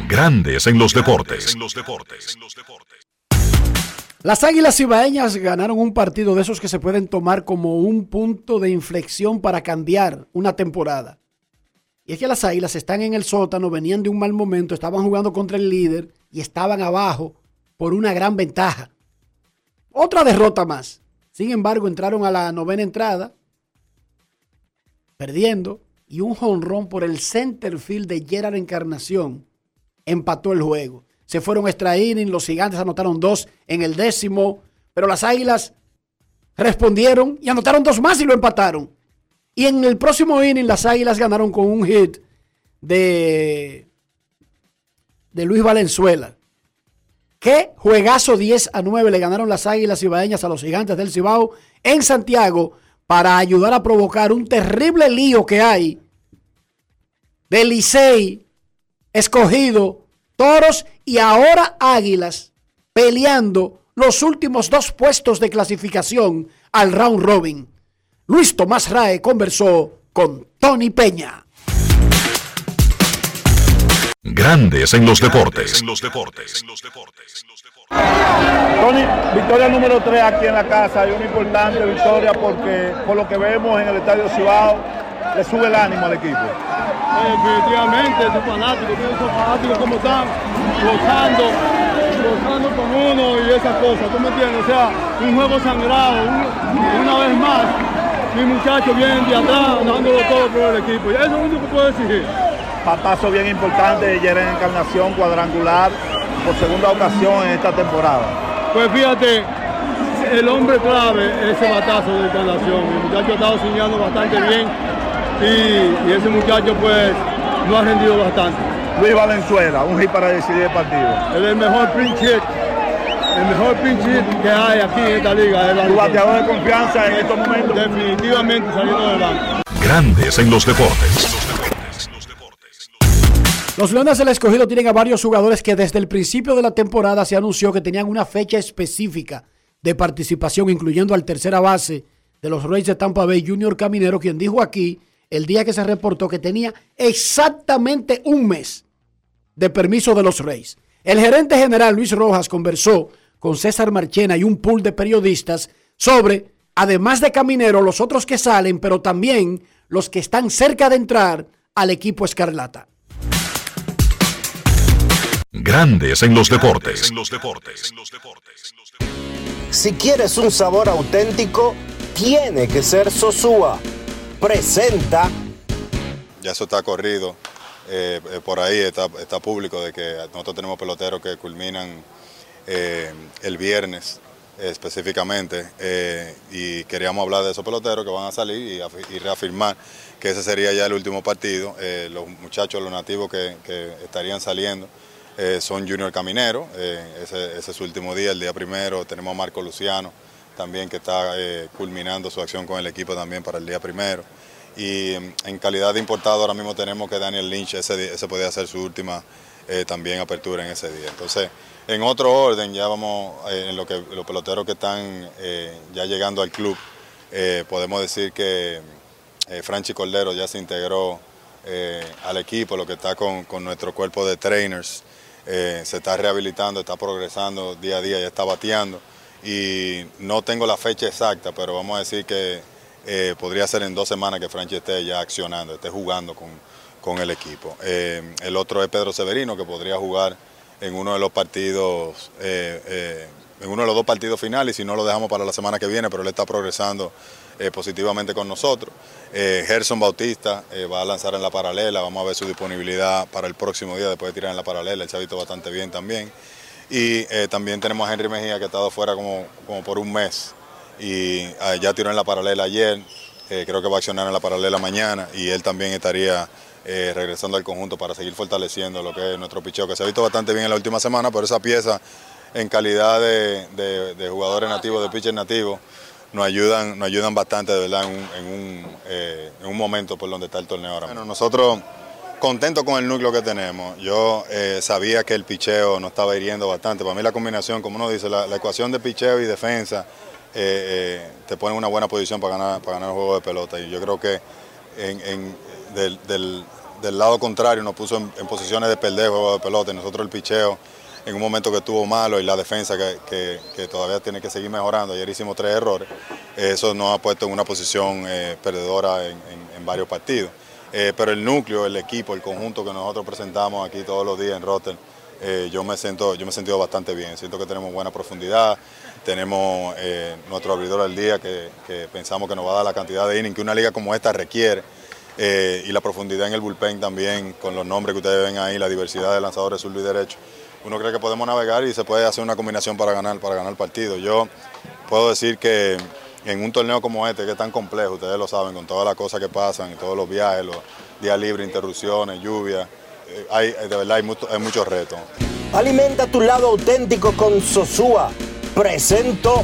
[SPEAKER 3] Grandes en los deportes.
[SPEAKER 4] Las Águilas Ibaeñas ganaron un partido de esos que se pueden tomar como un punto de inflexión para cambiar una temporada. Y es que las Águilas están en el sótano, venían de un mal momento, estaban jugando contra el líder y estaban abajo por una gran ventaja. Otra derrota más. Sin embargo, entraron a la novena entrada, perdiendo, y un jonrón por el center field de Gerard Encarnación empató el juego. Se fueron extra inning, los gigantes anotaron dos en el décimo, pero las águilas respondieron y anotaron dos más y lo empataron. Y en el próximo inning, las Águilas ganaron con un hit de, de Luis Valenzuela. ¿Qué juegazo 10 a 9 le ganaron las Águilas Ibaeñas a los Gigantes del Cibao en Santiago para ayudar a provocar un terrible lío que hay de Licey, escogido, Toros y ahora Águilas peleando los últimos dos puestos de clasificación al round robin. Luis Tomás Rae conversó con Tony Peña.
[SPEAKER 3] Grandes en los deportes.
[SPEAKER 15] Tony, victoria número 3 aquí en la casa y una importante victoria porque por lo que vemos en el Estadio Cibao le sube el ánimo al equipo.
[SPEAKER 25] Definitivamente, esos fanáticos, esos fanáticos como están gozando, gozando con uno y esas cosas, ¿tú me entiendes? O sea, un juego sangrado, una vez más,
[SPEAKER 26] mis muchachos vienen de atrás, dándolo todo por el equipo. Y eso es lo único que puedo decir.
[SPEAKER 27] Patazo bien importante de Jeren Encarnación, cuadrangular, por segunda ocasión en esta temporada.
[SPEAKER 26] Pues fíjate, el hombre clave es ese batazo de Encarnación. El muchacho ha estado soñando bastante bien y, y ese muchacho pues no ha rendido bastante.
[SPEAKER 27] Luis Valenzuela, un hit para decidir el partido.
[SPEAKER 26] Él es el mejor pinch hit, el mejor pinch hit que hay aquí en esta liga.
[SPEAKER 27] Tu bateador de confianza en estos momentos.
[SPEAKER 26] Definitivamente saliendo del banco.
[SPEAKER 3] Grandes en los deportes.
[SPEAKER 4] Los Leones del Escogido tienen a varios jugadores que desde el principio de la temporada se anunció que tenían una fecha específica de participación, incluyendo al tercera base de los Reyes de Tampa Bay, Junior Caminero, quien dijo aquí el día que se reportó que tenía exactamente un mes de permiso de los Reyes. El gerente general Luis Rojas conversó con César Marchena y un pool de periodistas sobre, además de Caminero, los otros que salen, pero también los que están cerca de entrar al equipo Escarlata.
[SPEAKER 3] Grandes en los deportes.
[SPEAKER 28] Si quieres un sabor auténtico, tiene que ser Sosúa. Presenta.
[SPEAKER 29] Ya eso está corrido. eh, eh, por ahí está, está público de que nosotros tenemos peloteros que culminan eh, el viernes eh, específicamente eh, y queríamos hablar de esos peloteros que van a salir y, afi- y reafirmar que ese sería ya el último partido. Los muchachos, los nativos que, estarían saliendo son Junior Caminero, ese, es su último día, el día primero. Tenemos a Marco Luciano también que está culminando su acción con el equipo también para el día primero. Y mm, en calidad de importado ahora mismo tenemos que Daniel Lynch, ese, ese podría ser su última también apertura en ese día. Entonces, en otro orden, ya vamos, eh, en lo que los peloteros que están eh, ya llegando al club, eh, podemos decir que Franchi Cordero ya se integró al equipo, lo que está con, con nuestro cuerpo de trainers, se está rehabilitando, está progresando día a día, ya está bateando. Y no tengo la fecha exacta, pero vamos a decir que podría ser en dos semanas que Franchi esté ya accionando, esté jugando con, con el equipo. El otro es Pedro Severino, que podría jugar en uno de los partidos, eh, eh, en uno de los dos partidos finales, si no lo dejamos para la semana que viene, pero él está progresando eh, positivamente con nosotros. Gerson Bautista va a lanzar en la paralela, vamos a ver su disponibilidad para el próximo día después de tirar en la paralela, ha visto bastante bien también. Y también tenemos a Henry Mejía que ha estado fuera como, como por un mes y ah, ya tiró en la paralela ayer, creo que va a accionar en la paralela mañana y él también estaría eh, regresando al conjunto para seguir fortaleciendo lo que es nuestro picheo, que se ha visto bastante bien en la última semana, pero esa pieza en calidad de, jugadores nativos, de pitcher nativos, nos ayudan, nos ayudan bastante, de verdad, en un, en un, eh, momento por donde está el torneo ahora. Bueno, nosotros contentos con el núcleo que tenemos. Yo eh, sabía que el picheo nos estaba hiriendo bastante. Para mí la combinación, como uno dice, la, ecuación de picheo y defensa eh, te pone en una buena posición para ganar, para ganar el juego de pelota. Y yo creo que en- en- del, lado contrario nos puso en, posiciones de perder juego de pelota. Y nosotros el picheo en un momento que estuvo malo y la defensa que, todavía tiene que seguir mejorando. Ayer hicimos tres errores. Eso nos ha puesto en una posición eh, perdedora en, varios partidos. Eh, pero el núcleo, el equipo, el conjunto que nosotros presentamos aquí todos los días en Rotter, eh, yo me siento, yo me he sentido bastante bien. Siento que tenemos buena profundidad, tenemos nuestro abridor al día que, que pensamos que nos va a dar la cantidad de innings que una liga como esta requiere. Eh, y la profundidad en el bullpen también, con los nombres que ustedes ven ahí, la diversidad de lanzadores sur y derecho. Uno cree que podemos navegar y se puede hacer una combinación para ganar, para ganar el partido. Yo puedo decir que en un torneo como este, que es tan complejo, ustedes lo saben, con todas las cosas que pasan, todos los viajes, los días libres, interrupciones, lluvia, eh, hay, de verdad hay, mucho- hay muchos retos.
[SPEAKER 28] Alimenta tu lado auténtico con Sosúa. Presento.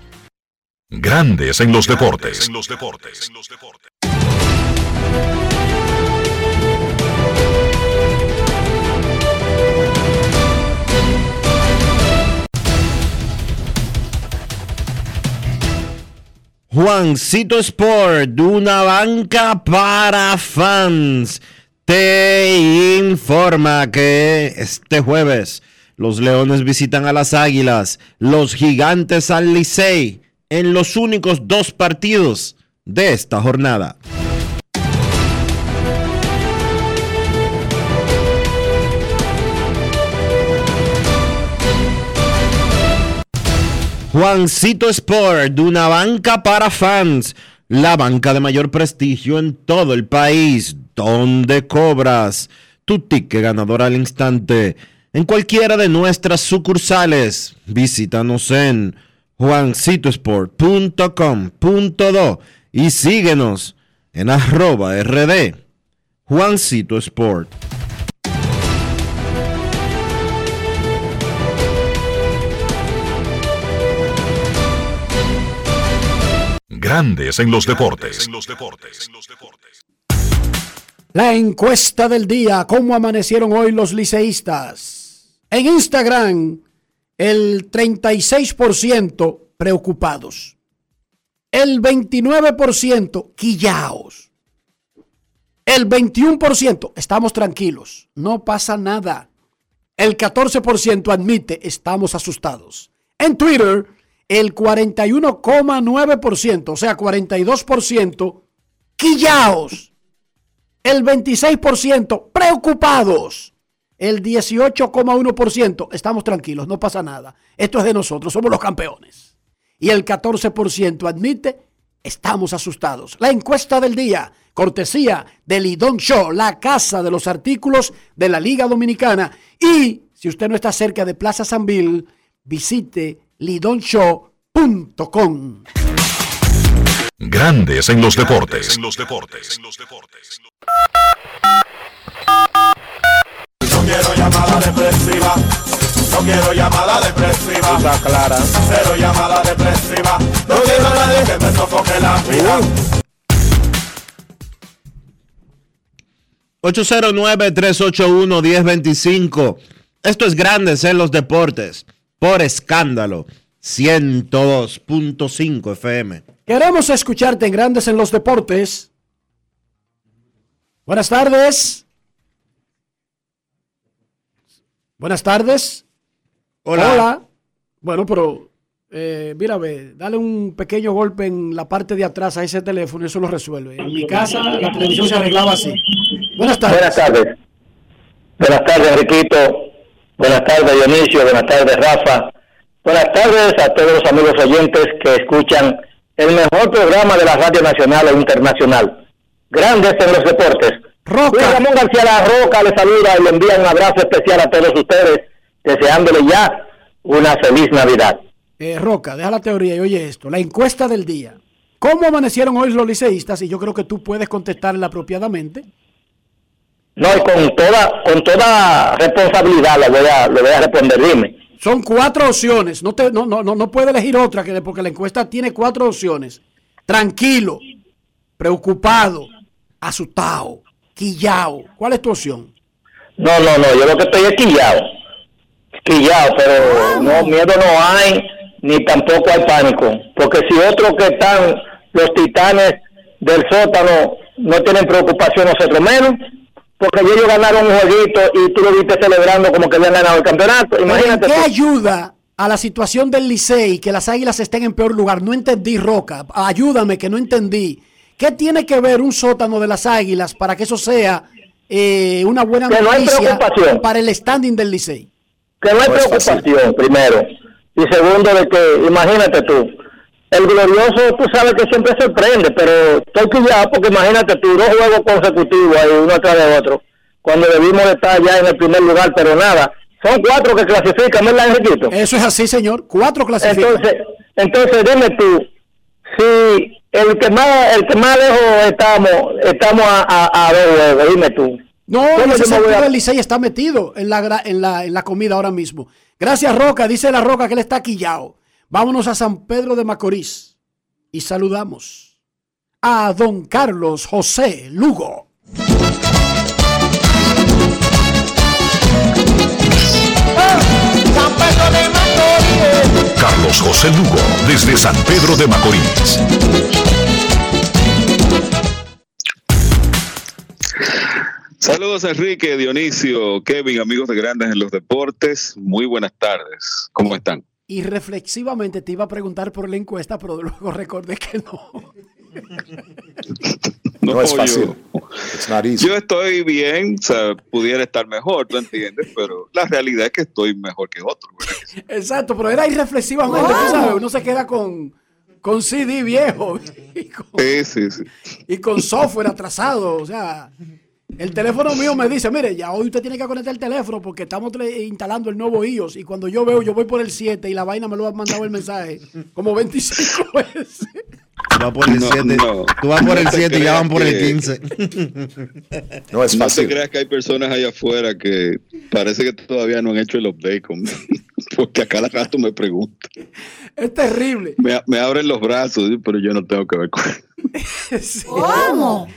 [SPEAKER 3] Grandes en los deportes.
[SPEAKER 1] Juancito Sport, una banca para fans, te informa que este jueves los Leones visitan a las Águilas, los Gigantes al Licey, en los únicos dos partidos de esta jornada. Juancito Sport, una banca para fans, la banca de mayor prestigio en todo el país, donde cobras tu ticket ganador al instante en cualquiera de nuestras sucursales. Visítanos en juancitosport.com.do y síguenos en arroba rd Juancito Sport.
[SPEAKER 3] Grandes en los deportes.
[SPEAKER 4] La encuesta del día, ¿cómo amanecieron hoy los liceístas? En Instagram, el 36% preocupados, el 29% quillaos, el 21% estamos tranquilos, no pasa nada, el 14% admite estamos asustados. En Twitter, el 41,9%, o sea, 42%, quillaos. El 26% preocupados. El 18,1% estamos tranquilos, no pasa nada. Esto es de nosotros, somos los campeones. Y el 14% admite estamos asustados. La encuesta del día, cortesía de Lidón Show, la casa de los artículos de la Liga Dominicana. Y si usted no está cerca de Plaza Sanville, visite lidonshow.com.
[SPEAKER 3] Grandes en los deportes.
[SPEAKER 30] En los deportes.
[SPEAKER 31] No quiero llamada depresiva. No quiero llamada depresiva.
[SPEAKER 32] Está clara.
[SPEAKER 31] Cero llamada depresiva. No quiero a nadie que me sofoque la vida.
[SPEAKER 1] 809-381-1025. Esto es Grandes en los Deportes. Por escándalo. 102.5 FM.
[SPEAKER 4] Queremos escucharte en Grandes en los Deportes. Buenas tardes. Buenas tardes.
[SPEAKER 1] Hola.
[SPEAKER 4] Bueno, pero eh, mira, ve, dale un pequeño golpe en la parte de atrás a ese teléfono y eso lo resuelve. En mi casa la televisión se arreglaba así. Buenas tardes.
[SPEAKER 33] Buenas tardes. Buenas tardes, Enriquito. Buenas tardes, Dionisio. Buenas tardes, Rafa. Buenas tardes a todos los amigos oyentes que escuchan el mejor programa de la Radio Nacional e Internacional. Grandes en los deportes.
[SPEAKER 4] Roca.
[SPEAKER 33] Ramón García La Roca le saluda y le envía un abrazo especial a todos ustedes, deseándole ya una feliz Navidad.
[SPEAKER 4] Eh, Roca, deja la teoría y oye esto. La encuesta del día. ¿Cómo amanecieron hoy los liceístas? Y yo creo que tú puedes contestarla apropiadamente.
[SPEAKER 33] No, y con toda, con toda responsabilidad le voy a, le voy a responder, dime.
[SPEAKER 4] Son cuatro opciones. No, te, no, no, no, no puede elegir otra que porque la encuesta tiene cuatro opciones. Tranquilo, preocupado, asustado, quillao. ¿Cuál es tu opción?
[SPEAKER 33] No, no, no, yo lo que estoy es quillado. Quillado, pero no, miedo no hay, ni tampoco hay pánico. Porque si otros que están, los titanes del sótano, no tienen preocupación, nosotros menos. Porque ellos ganaron un jueguito y tú lo viste celebrando como que habían ganado el campeonato. Imagínate.
[SPEAKER 4] ¿Qué
[SPEAKER 33] tú.
[SPEAKER 4] ayuda a la situación del Licey que las águilas estén en peor lugar? No entendí, Roca. Ayúdame, que no entendí. ¿Qué tiene que ver un sótano de las águilas para que eso sea eh, una buena
[SPEAKER 33] Que no hay
[SPEAKER 4] noticia para el standing del Licey?
[SPEAKER 33] que no hay
[SPEAKER 4] Pues
[SPEAKER 33] preocupación, primero. Y segundo, de que, imagínate tú, el glorioso, tú sabes que siempre sorprende, pero estoy quillado porque imagínate tú, dos juegos consecutivos ahí, uno atrás de otro, cuando debimos de estar ya en el primer lugar, pero nada. Son cuatro que clasifican, ¿verdad, Enriquito?
[SPEAKER 4] Eso es así, señor. Cuatro clasifican.
[SPEAKER 33] Entonces, entonces dime tú, si el que más, el que más lejos estamos, estamos a, a, a dos juegos, dime tú.
[SPEAKER 4] No,
[SPEAKER 33] ¿Cómo
[SPEAKER 4] en ese
[SPEAKER 33] yo me voy
[SPEAKER 4] sentido
[SPEAKER 33] a-
[SPEAKER 4] el Licey está metido en la, en, la, en la comida ahora mismo. Gracias, Roca. Dice la Roca que él está quillao. Vámonos a San Pedro de Macorís y saludamos a don Carlos José Lugo.
[SPEAKER 18] San Pedro de Macorís.
[SPEAKER 3] Carlos José Lugo, desde San Pedro de Macorís.
[SPEAKER 32] Saludos Enrique, Dionisio, Kevin, amigos de Grandes en los Deportes. Muy buenas tardes. ¿Cómo están?
[SPEAKER 4] Y reflexivamente te iba a preguntar por la encuesta, pero luego recordé que no.
[SPEAKER 32] No, es fácil. Yo, yo, estoy bien, o sea, pudiera estar mejor, tú entiendes, pero la realidad es que estoy mejor que otros.
[SPEAKER 4] Exacto, pero era irreflexivamente, tú sabes, uno se queda con, con CD viejo y con,
[SPEAKER 32] sí, sí, sí.
[SPEAKER 4] y con software atrasado, o sea, el teléfono mío me dice, mire, ya hoy usted tiene que conectar el teléfono porque estamos instalando el nuevo iOS y cuando yo veo, yo voy por el 7 y la vaina me lo ha mandado el mensaje como 25 veces.
[SPEAKER 1] Tú vas por el 7 tú vas por el 7 y ya van por el 15.
[SPEAKER 32] no es fácil. No te creas que hay personas allá afuera que parece que todavía no han hecho el update porque a cada rato me preguntan.
[SPEAKER 4] Es terrible.
[SPEAKER 32] Me, me abren los brazos, pero yo no tengo que ver con
[SPEAKER 4] ¿Cómo?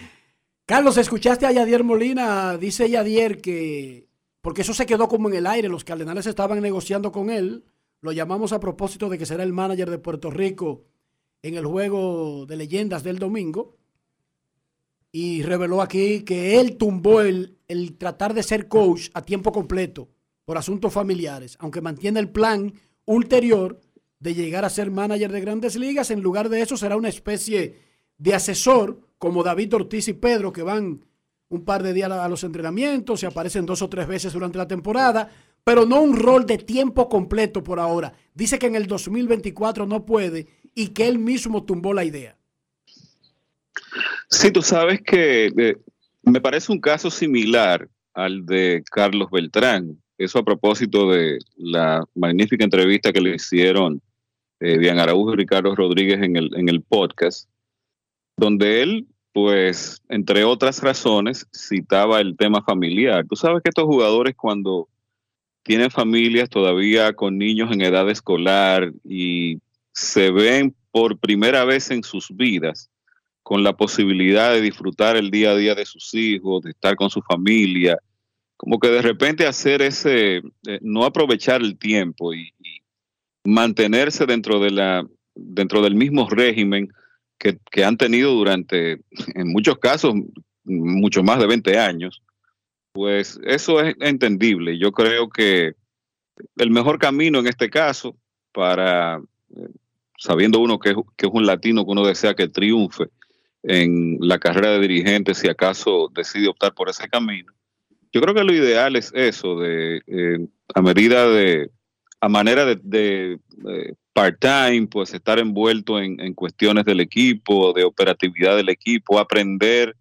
[SPEAKER 4] Carlos, ¿escuchaste a Yadier Molina? Dice Yadier que, porque eso se quedó como en el aire, los Cardenales estaban negociando con él, lo llamamos a propósito de que será el manager de Puerto Rico en el juego de leyendas del domingo, y reveló aquí que él tumbó el, el tratar de ser coach a tiempo completo por asuntos familiares, aunque mantiene el plan ulterior de llegar a ser manager de grandes ligas, en lugar de eso será una especie de asesor como David Ortiz y Pedro, que van un par de días a los entrenamientos, se aparecen dos o tres veces durante la temporada, pero no un rol de tiempo completo por ahora. Dice que en el 2024 no puede y que él mismo tumbó la idea.
[SPEAKER 32] Sí, tú sabes que eh, me parece un caso similar al de Carlos Beltrán. Eso a propósito de la magnífica entrevista que le hicieron eh, Araújo y Ricardo Rodríguez en el, en el podcast, donde él pues entre otras razones citaba el tema familiar. Tú sabes que estos jugadores cuando tienen familias todavía con niños en edad escolar y se ven por primera vez en sus vidas con la posibilidad de disfrutar el día a día de sus hijos, de estar con su familia, como que de repente hacer ese, eh, no aprovechar el tiempo y, y mantenerse dentro de la, dentro del mismo régimen que, han tenido durante, en muchos casos, mucho más de 20 años, pues eso es entendible. Yo creo que el mejor camino en este caso para, eh, sabiendo uno que es, que es un latino que uno desea que triunfe en la carrera de dirigente, si acaso decide optar por ese camino, yo creo que lo ideal es eso, de eh, a medida de, a manera de, part-time, pues estar envuelto en, cuestiones del equipo, de operatividad del equipo, aprender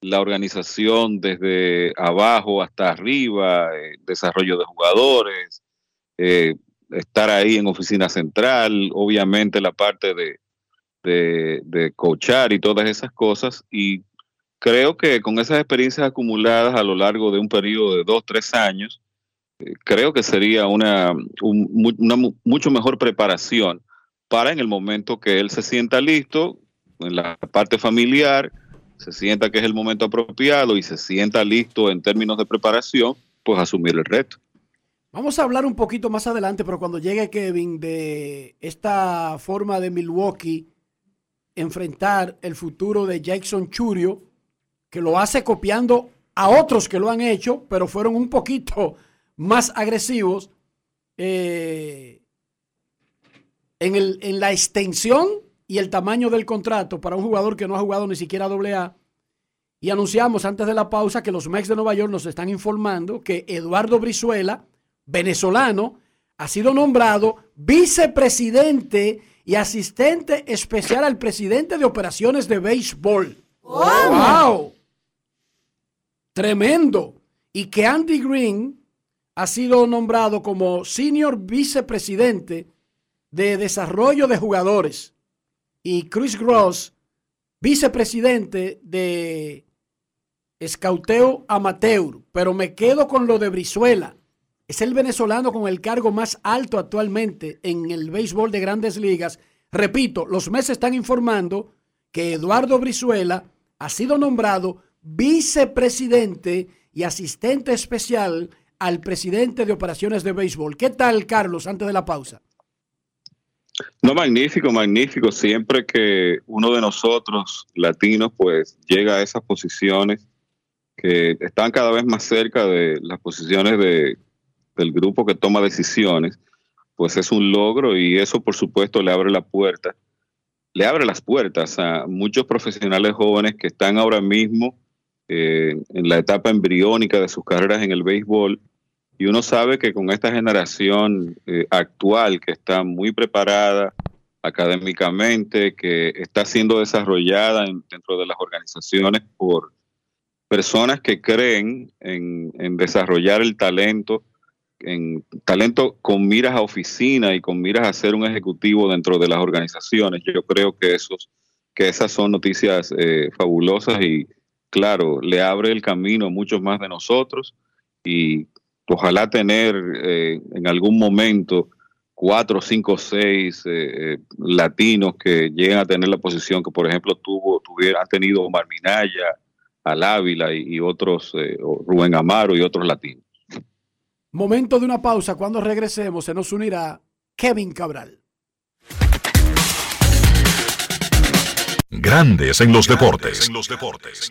[SPEAKER 32] la organización desde abajo hasta arriba, eh, desarrollo de jugadores, eh, estar ahí en oficina central, obviamente la parte de, de, de coachar y todas esas cosas. Y creo que con esas experiencias acumuladas a lo largo de un periodo de dos, tres años, creo que sería una, mucho mejor preparación para en el momento que él se sienta listo, en la parte familiar, se sienta que es el momento apropiado y se sienta listo en términos de preparación, pues asumir el reto.
[SPEAKER 4] Vamos a hablar un poquito más adelante, pero cuando llegue Kevin, de esta forma de Milwaukee enfrentar el futuro de Jackson Churio, que lo hace copiando a otros que lo han hecho, pero fueron un poquito más agresivos eh, en, el, en, la extensión y el tamaño del contrato para un jugador que no ha jugado ni siquiera AA. Y anunciamos antes de la pausa que los Mex de Nueva York nos están informando que Eduardo Brizuela, venezolano, ha sido nombrado vicepresidente y asistente especial al presidente de operaciones de béisbol. ¡Wow! Tremendo. Y que Andy Green, ha sido nombrado como senior vicepresidente de desarrollo de jugadores y Chris Gross, vicepresidente de escauteo amateur, pero me quedo con lo de Brizuela. Es el venezolano con el cargo más alto actualmente en el béisbol de grandes ligas. Repito, los meses están informando que Eduardo Brizuela ha sido nombrado vicepresidente y asistente especial al presidente de operaciones de béisbol. ¿Qué tal, Carlos, antes de la pausa?
[SPEAKER 32] No, magnífico, magnífico. Siempre que uno de nosotros, latinos, pues llega a esas posiciones que están cada vez más cerca de las posiciones de, del grupo que toma decisiones, pues es un logro y eso por supuesto le abre la puerta, le abre las puertas a muchos profesionales jóvenes que están ahora mismo eh, en la etapa embriónica de sus carreras en el béisbol y uno sabe que con esta generación eh, actual que está muy preparada académicamente, que está siendo desarrollada dentro de las organizaciones por personas que creen en, desarrollar el talento, en talento con miras a oficina y con miras a ser un ejecutivo dentro de las organizaciones. Yo creo que esos, que esas son noticias eh, fabulosas y claro, le abre el camino a muchos más de nosotros y ojalá tener eh, en algún momento cuatro, cinco, seis eh, eh, latinos que lleguen a tener la posición que, por ejemplo, tuvo, tuviera, ha tenido Omar Minaya, Al Ávila y, otros, Rubén Amaro y otros latinos.
[SPEAKER 4] Momento de una pausa. Cuando regresemos, se nos unirá Kevin Cabral.
[SPEAKER 3] Grandes en los deportes. En los deportes.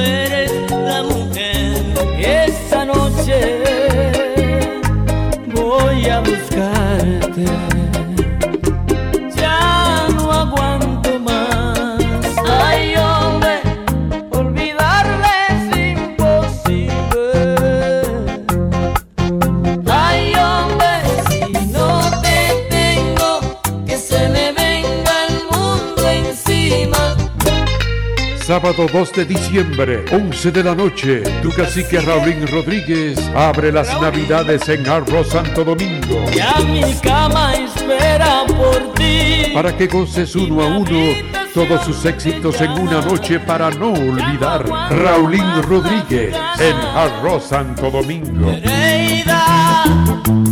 [SPEAKER 34] eres la mujer. Esta noche voy a buscarte.
[SPEAKER 35] Sábado 2 de diciembre, 11 de la noche, tu cacique Raulín Rodríguez abre las navidades en Arroz Santo Domingo.
[SPEAKER 34] Ya mi cama espera por ti.
[SPEAKER 35] Para que goces uno a uno todos sus éxitos en una noche para no olvidar. Raulín Rodríguez en Arroz Santo Domingo.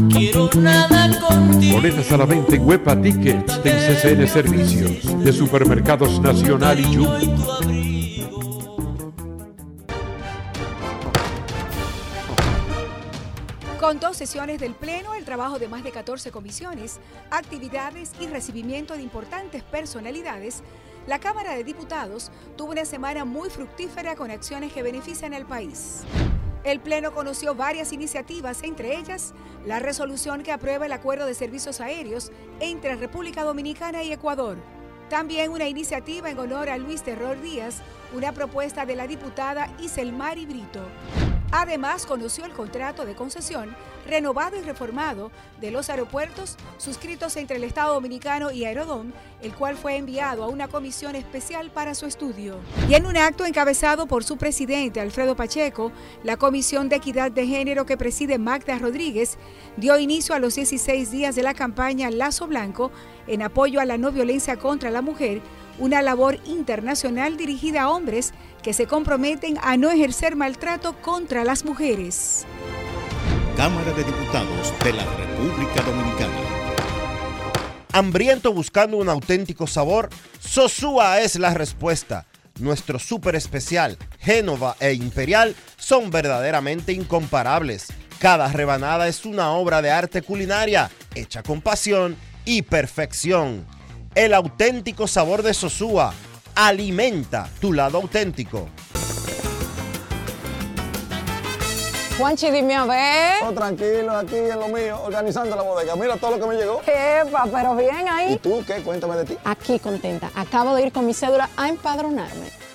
[SPEAKER 34] Quiero nada contigo.
[SPEAKER 35] Boletas a la venta en Huepa Tickets, en CCN Servicios, de Supermercados Nacional y Jumbo.
[SPEAKER 14] Con dos sesiones del Pleno, el trabajo de más de 14 comisiones, actividades y recibimiento de importantes personalidades, la Cámara de Diputados tuvo una semana muy fructífera con acciones que benefician al país. El Pleno conoció varias iniciativas, entre ellas la resolución que aprueba el acuerdo de servicios aéreos entre República Dominicana y Ecuador. También una iniciativa en honor a Luis Terror Díaz, una propuesta de la diputada Iselmari Brito. Además, conoció el contrato de concesión renovado y reformado de los aeropuertos suscritos entre el Estado Dominicano y Aerodom, el cual fue enviado a una comisión especial para su estudio. Y en un acto encabezado por su presidente Alfredo Pacheco, la Comisión de Equidad de Género que preside Magda Rodríguez dio inicio a los 16 días de la campaña Lazo Blanco en apoyo a la no violencia contra la mujer, una labor internacional dirigida a hombres que se comprometen a no ejercer maltrato contra las mujeres.
[SPEAKER 15] Cámara de Diputados de la República Dominicana.
[SPEAKER 1] Hambriento buscando un auténtico sabor, Sosúa es la respuesta. Nuestro súper especial, Génova e Imperial, son verdaderamente incomparables. Cada rebanada es una obra de arte culinaria, hecha con pasión y perfección. El auténtico sabor de Sosúa alimenta tu lado auténtico.
[SPEAKER 36] Juanchi, dime a ver.
[SPEAKER 37] Oh, tranquilo, aquí en lo mío, organizando la bodega. Mira todo lo que me llegó.
[SPEAKER 36] Epa, pero bien ahí.
[SPEAKER 37] ¿Y tú qué? Cuéntame de ti.
[SPEAKER 36] Aquí contenta. Acabo de ir con mi cédula a empadronarme.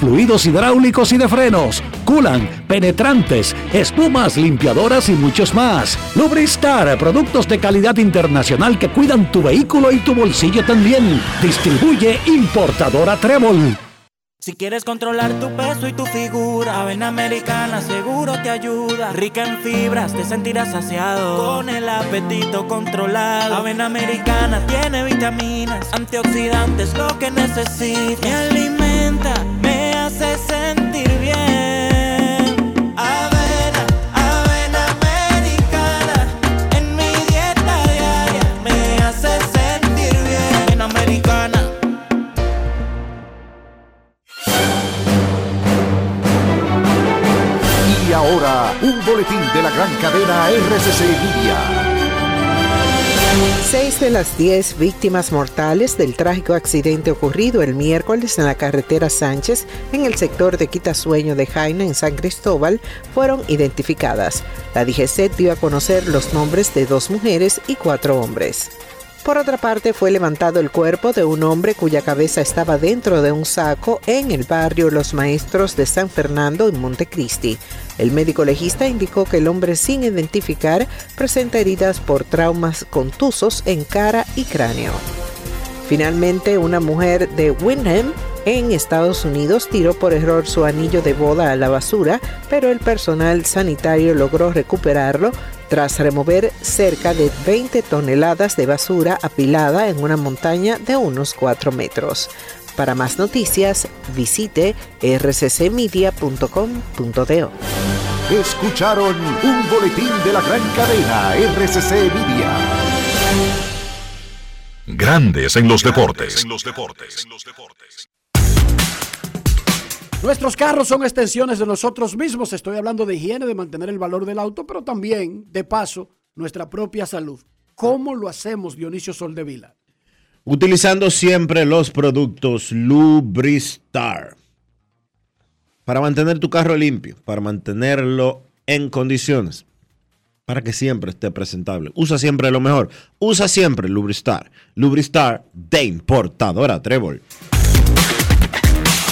[SPEAKER 38] fluidos hidráulicos y de frenos, culan, penetrantes, espumas, limpiadoras y muchos más. Lubristar, productos de calidad internacional que cuidan tu vehículo y tu bolsillo también. Distribuye importadora Trébol.
[SPEAKER 39] Si quieres controlar tu peso y tu figura, Avena Americana seguro te ayuda. Rica en fibras, te sentirás saciado. Con el apetito controlado. Avena Americana tiene vitaminas, antioxidantes, lo que necesitas. Me me hace sentir bien. Avena, avena americana. En mi dieta diaria me hace sentir bien. Avena americana.
[SPEAKER 40] Y ahora, un boletín de la gran cadena RCC Media.
[SPEAKER 41] Seis de las diez víctimas mortales del trágico accidente ocurrido el miércoles en la carretera Sánchez en el sector de Quitasueño de Jaina en San Cristóbal fueron identificadas. La DGC dio a conocer los nombres de dos mujeres y cuatro hombres. Por otra parte, fue levantado el cuerpo de un hombre cuya cabeza estaba dentro de un saco en el barrio Los Maestros de San Fernando en Montecristi. El médico legista indicó que el hombre sin identificar presenta heridas por traumas contusos en cara y cráneo. Finalmente, una mujer de Windham en Estados Unidos tiró por error su anillo de boda a la basura, pero el personal sanitario logró recuperarlo tras remover cerca de 20 toneladas de basura apilada en una montaña de unos 4 metros. Para más noticias, visite rccmedia.com.do.
[SPEAKER 40] Escucharon un boletín de la gran cadena RCC Media.
[SPEAKER 3] Grandes en los deportes.
[SPEAKER 4] Nuestros carros son extensiones de nosotros mismos. Estoy hablando de higiene, de mantener el valor del auto, pero también, de paso, nuestra propia salud. ¿Cómo lo hacemos, Dionisio Soldevila?
[SPEAKER 1] Utilizando siempre los productos Lubristar. Para mantener tu carro limpio, para mantenerlo en condiciones, para que siempre esté presentable. Usa siempre lo mejor. Usa siempre Lubristar. Lubristar de importadora Trébol.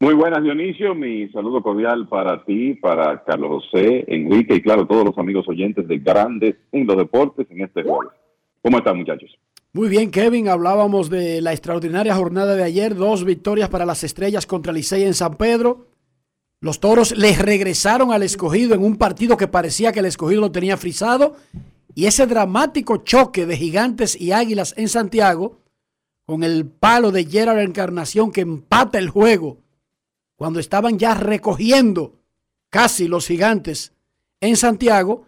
[SPEAKER 42] Muy buenas, Dionisio. Mi saludo cordial para ti, para Carlos José, Enrique y, claro, todos los amigos oyentes de Grandes en Deportes en este jueves. ¿Cómo están, muchachos?
[SPEAKER 4] Muy bien, Kevin. Hablábamos de la extraordinaria jornada de ayer. Dos victorias para las estrellas contra Licey en San Pedro. Los toros les regresaron al escogido en un partido que parecía que el escogido lo tenía frisado. Y ese dramático choque de gigantes y águilas en Santiago, con el palo de Gerard Encarnación que empata el juego cuando estaban ya recogiendo casi los gigantes en Santiago.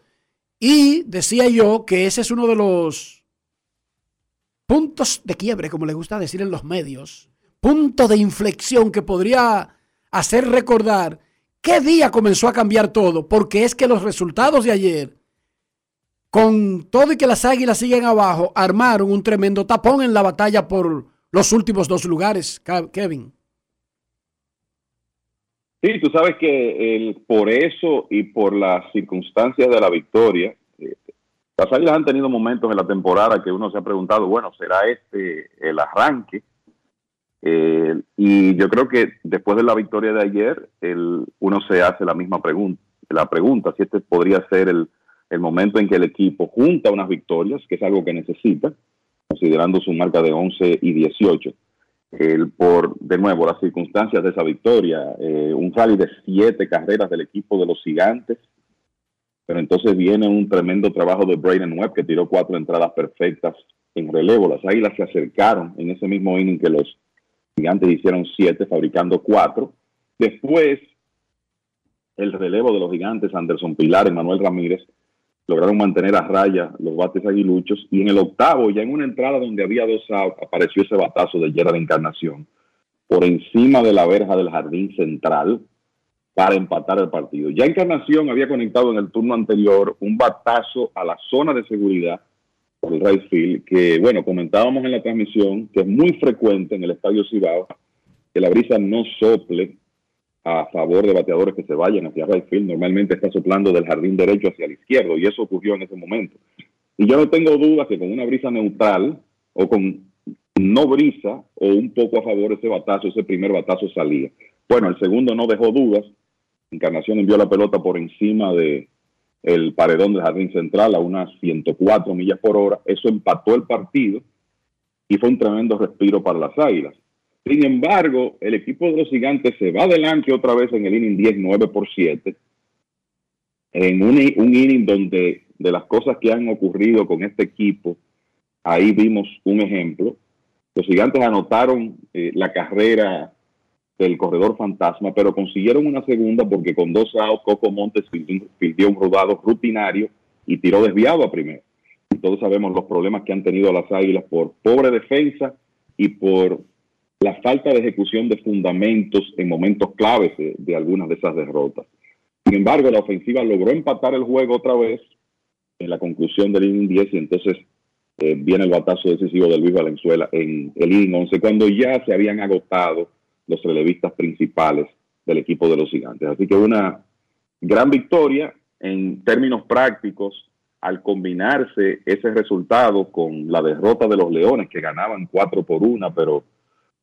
[SPEAKER 4] Y decía yo que ese es uno de los puntos de quiebre, como le gusta decir en los medios, punto de inflexión que podría hacer recordar qué día comenzó a cambiar todo, porque es que los resultados de ayer con todo y que las águilas siguen abajo, armaron un tremendo tapón en la batalla por los últimos dos lugares, Kevin.
[SPEAKER 42] Sí, tú sabes que el, por eso y por las circunstancias de la victoria, eh, las Águilas han tenido momentos en la temporada que uno se ha preguntado, bueno, ¿será este el arranque? Eh, y yo creo que después de la victoria de ayer, el, uno se hace la misma pregunta, la pregunta, si este podría ser el, momento en que el equipo junta unas victorias, que es algo que necesita, considerando su marca de 11 y 18 el, por, de nuevo, las circunstancias de esa victoria, eh, un rally de siete carreras del equipo de los gigantes, pero entonces viene un tremendo trabajo de Braden Webb que tiró cuatro entradas perfectas en relevo. Las águilas se acercaron en ese mismo inning que los gigantes hicieron siete, fabricando cuatro. Después, el relevo de los gigantes, Anderson Pilar y Manuel Ramírez, lograron mantener a raya los bates aguiluchos y en el octavo, ya en una entrada donde había dos outs, apareció ese batazo de Gerard Encarnación por encima de la verja del jardín central para empatar el partido. Ya Encarnación había conectado en el turno anterior un batazo a la zona de seguridad por el right field, que bueno, comentábamos en la transmisión que es muy frecuente en el Estadio Cibao que la brisa no sople a favor de bateadores que se vayan hacia right field. Normalmente está soplando del jardín derecho hacia el izquierdo y eso ocurrió en ese momento. Y yo no tengo duda que con una brisa neutral o con no brisa o un poco a favor ese batazo, ese primer batazo salía. Bueno, el segundo no dejó dudas. Encarnación envió la pelota por encima de el paredón del jardín central a unas 104 millas por hora. Eso empató el partido y fue un tremendo respiro para las Águilas. Sin embargo, el equipo de los gigantes se va adelante otra vez en el inning 10, 9 por 7, en un, inning donde de las cosas que han ocurrido con este equipo, ahí vimos un ejemplo. Los gigantes anotaron eh, la carrera del corredor fantasma, pero consiguieron una segunda porque con dos outs Coco Montes pidió un rodado rutinario y tiró desviado a primero. todos sabemos los problemas que han tenido las Águilas por pobre defensa y por la falta de ejecución de fundamentos en momentos claves de, algunas de esas derrotas. Sin embargo, la ofensiva logró empatar el juego otra vez en la conclusión del inning 10 y entonces eh, viene el batazo decisivo de Luis Valenzuela en el inning 11 cuando ya se habían agotado los relevistas principales del equipo de los gigantes. Así que una gran victoria en términos prácticos al combinarse ese resultado con la derrota de los Leones que ganaban 4 por 1, pero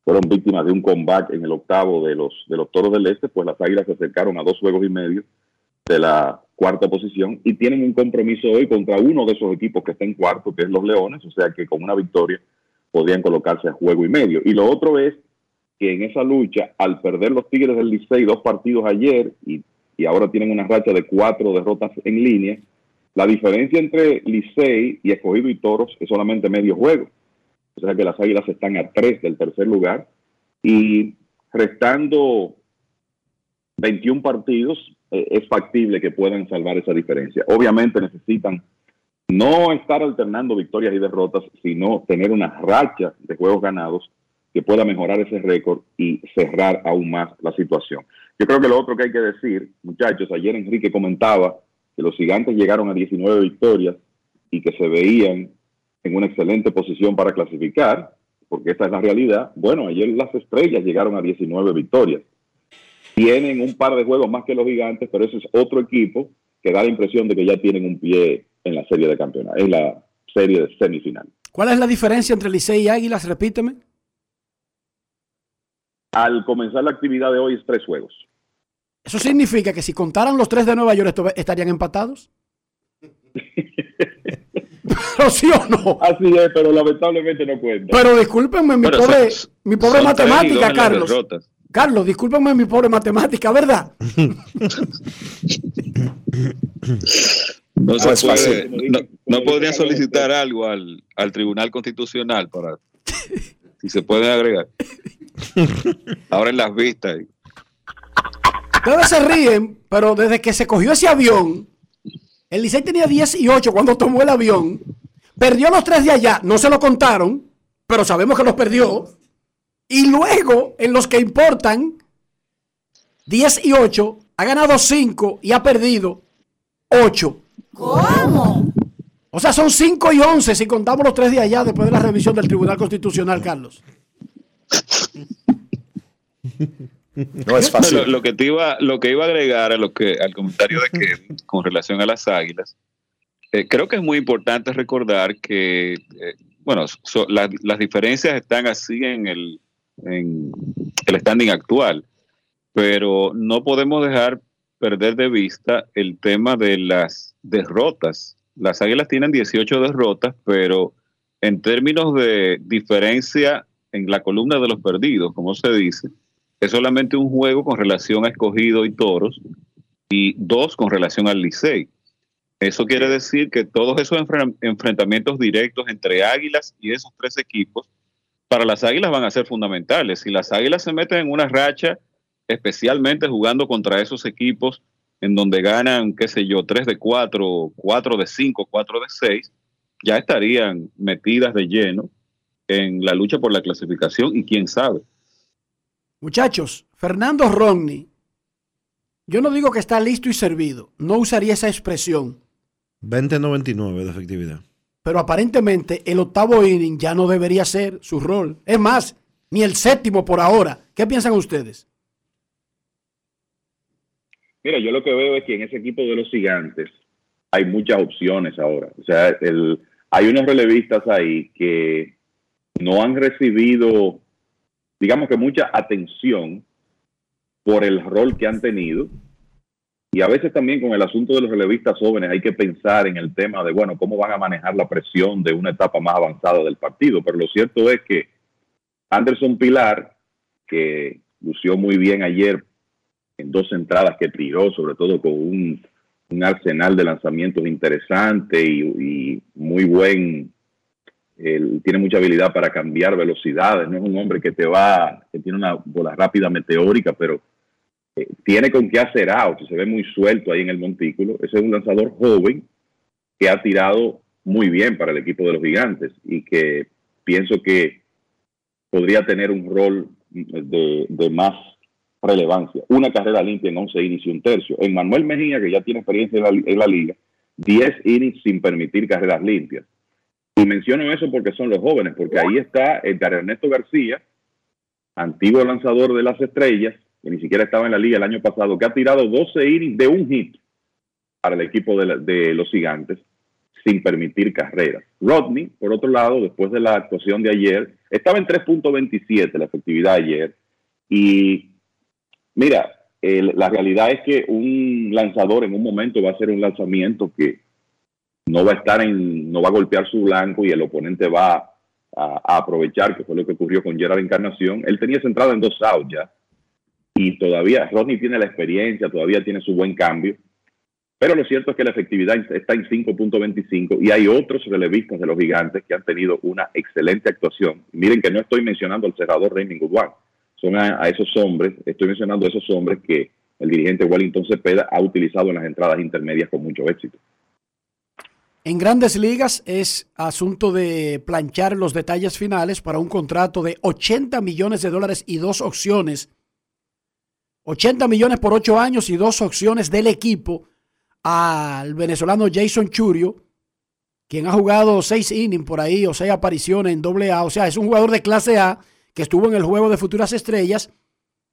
[SPEAKER 42] fueron víctimas de un comeback en el octavo de los, de los Toros del Este, pues las Águilas se acercaron a dos juegos y medio de la cuarta posición y tienen un compromiso hoy contra uno de esos equipos que está en cuarto, que es los Leones, o sea que con una victoria podrían colocarse a juego y medio. Y lo otro es que en esa lucha, al perder los Tigres del Licey dos partidos ayer y, y ahora tienen una racha de cuatro derrotas en línea, la diferencia entre Licey y Escogido y Toros es solamente medio juego. O sea que las Águilas están a tres del tercer lugar y restando 21 partidos eh, es factible que puedan salvar esa diferencia. Obviamente necesitan no estar alternando victorias y derrotas, sino tener una racha de juegos ganados que pueda mejorar ese récord y cerrar aún más la situación. Yo creo que lo otro que hay que decir, muchachos, ayer Enrique comentaba que los gigantes llegaron a 19 victorias y que se veían en una excelente posición para clasificar, porque esta es la realidad. Bueno, ayer las estrellas llegaron a 19 victorias. Tienen un par de juegos más que los gigantes, pero ese es otro equipo que da la impresión de que ya tienen un pie en la serie de campeonato, en la serie de semifinal.
[SPEAKER 4] ¿Cuál es la diferencia entre Licey y Águilas? Repíteme.
[SPEAKER 42] Al comenzar la actividad de hoy es tres juegos.
[SPEAKER 4] ¿Eso significa que si contaran los tres de Nueva York estarían empatados? ¿Pero sí o no?
[SPEAKER 42] Así es, pero lamentablemente no cuenta.
[SPEAKER 4] Pero discúlpenme, mi pobre, mi pobre matemática, Carlos. Carlos, discúlpenme mi pobre matemática, ¿verdad?
[SPEAKER 32] no, se puede, no, podría solicitar algo al, al Tribunal Constitucional para si se puede agregar. Ahora en las vistas.
[SPEAKER 4] Ustedes se ríen, pero desde que se cogió ese avión, el Licey tenía 10 y 8 cuando tomó el avión. Perdió los tres de allá, no se lo contaron, pero sabemos que los perdió. Y luego, en los que importan, 10 y 8, ha ganado 5 y ha perdido 8.
[SPEAKER 40] ¿Cómo?
[SPEAKER 4] O sea, son 5 y 11 si contamos los tres de allá después de la revisión del Tribunal Constitucional, Carlos.
[SPEAKER 32] No es fácil. Lo, que te iba, lo que iba a agregar a lo que, al comentario de que con relación a las águilas, eh, creo que es muy importante recordar que, eh, bueno, las diferencias están así en el, en el standing actual, pero no podemos dejar perder de vista el tema de las derrotas. Las águilas tienen 18 derrotas, pero en términos de diferencia en la columna de los perdidos, como se dice, es solamente un juego con relación a escogido y toros y dos con relación al Licey. Eso quiere decir que todos esos enfrentamientos directos entre águilas y esos tres equipos, para las águilas van a ser fundamentales. Si las águilas se meten en una racha, especialmente jugando contra esos equipos en donde ganan, qué sé yo, 3 de 4, 4 de 5, 4 de 6, ya estarían metidas de lleno en la lucha por la clasificación y quién sabe,
[SPEAKER 4] Muchachos, Fernando Romney, yo no digo que está listo y servido, no usaría esa expresión.
[SPEAKER 1] 20-99 de efectividad.
[SPEAKER 4] Pero aparentemente el octavo inning ya no debería ser su rol. Es más, ni el séptimo por ahora. ¿Qué piensan ustedes?
[SPEAKER 42] Mira, yo lo que veo es que en ese equipo de los gigantes hay muchas opciones ahora. O sea, el, hay unos relevistas ahí que no han recibido digamos que mucha atención por el rol que han tenido. Y a veces también con el asunto de los relevistas jóvenes hay que pensar en el tema de, bueno, cómo van a manejar la presión de una etapa más avanzada del partido. Pero lo cierto es que Anderson Pilar, que lució muy bien ayer en dos entradas que tiró, sobre todo con un, arsenal de lanzamientos interesante y, y muy buen él tiene mucha habilidad para cambiar velocidades, no es un hombre que te va, que tiene una bola rápida meteórica, pero tiene con qué hacer out, se ve muy suelto ahí en el montículo. Ese es un lanzador joven que ha tirado muy bien para el equipo de los gigantes y que pienso que podría tener un rol de, más relevancia. Una carrera limpia en 11 innings y un tercio. En Manuel Mejía, que ya tiene experiencia en la, liga, 10 innings sin permitir carreras limpias y menciono eso porque son los jóvenes, porque ahí está Edgar Ernesto García, antiguo lanzador de las estrellas, que ni siquiera estaba en la liga el año pasado, que ha tirado 12 innings de un hit para el equipo de, los gigantes sin permitir carreras. Rodney, por otro lado, después de la actuación de ayer, estaba en 3.27 la efectividad ayer. Y mira, la realidad es que un lanzador en un momento va a hacer un lanzamiento que no va a estar en, no va a golpear su blanco y el oponente va a, aprovechar, que fue lo que ocurrió con Gerard Encarnación. Él tenía centrado en dos outs ya. Y todavía Rodney tiene la experiencia, todavía tiene su buen cambio. Pero lo cierto es que la efectividad está en 5.25 y hay otros relevistas de los gigantes que han tenido una excelente actuación. Miren que no estoy mencionando al cerrador Raymond Goodwin, son a, a, esos hombres, estoy mencionando a esos hombres que el dirigente Wellington Cepeda ha utilizado en las entradas intermedias con mucho éxito.
[SPEAKER 4] En grandes ligas es asunto de planchar los detalles finales para un contrato de 80 millones de dólares y dos opciones. 80 millones por ocho años y dos opciones del equipo al venezolano Jason Churio, quien ha jugado seis innings por ahí o seis apariciones en doble A. O sea, es un jugador de clase A que estuvo en el juego de futuras estrellas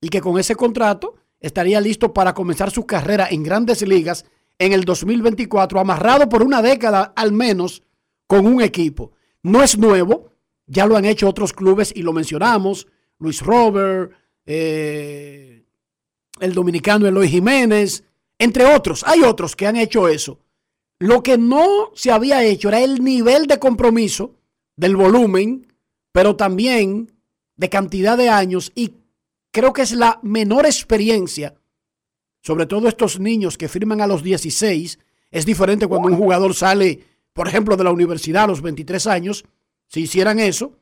[SPEAKER 4] y que con ese contrato estaría listo para comenzar su carrera en grandes ligas en el 2024, amarrado por una década al menos con un equipo. No es nuevo, ya lo han hecho otros clubes y lo mencionamos, Luis Robert, eh, el dominicano Eloy Jiménez, entre otros. Hay otros que han hecho eso. Lo que no se había hecho era el nivel de compromiso del volumen, pero también de cantidad de años y creo que es la menor experiencia sobre todo estos niños que firman a los 16, es diferente cuando un jugador sale, por ejemplo, de la universidad a los 23 años, si hicieran eso.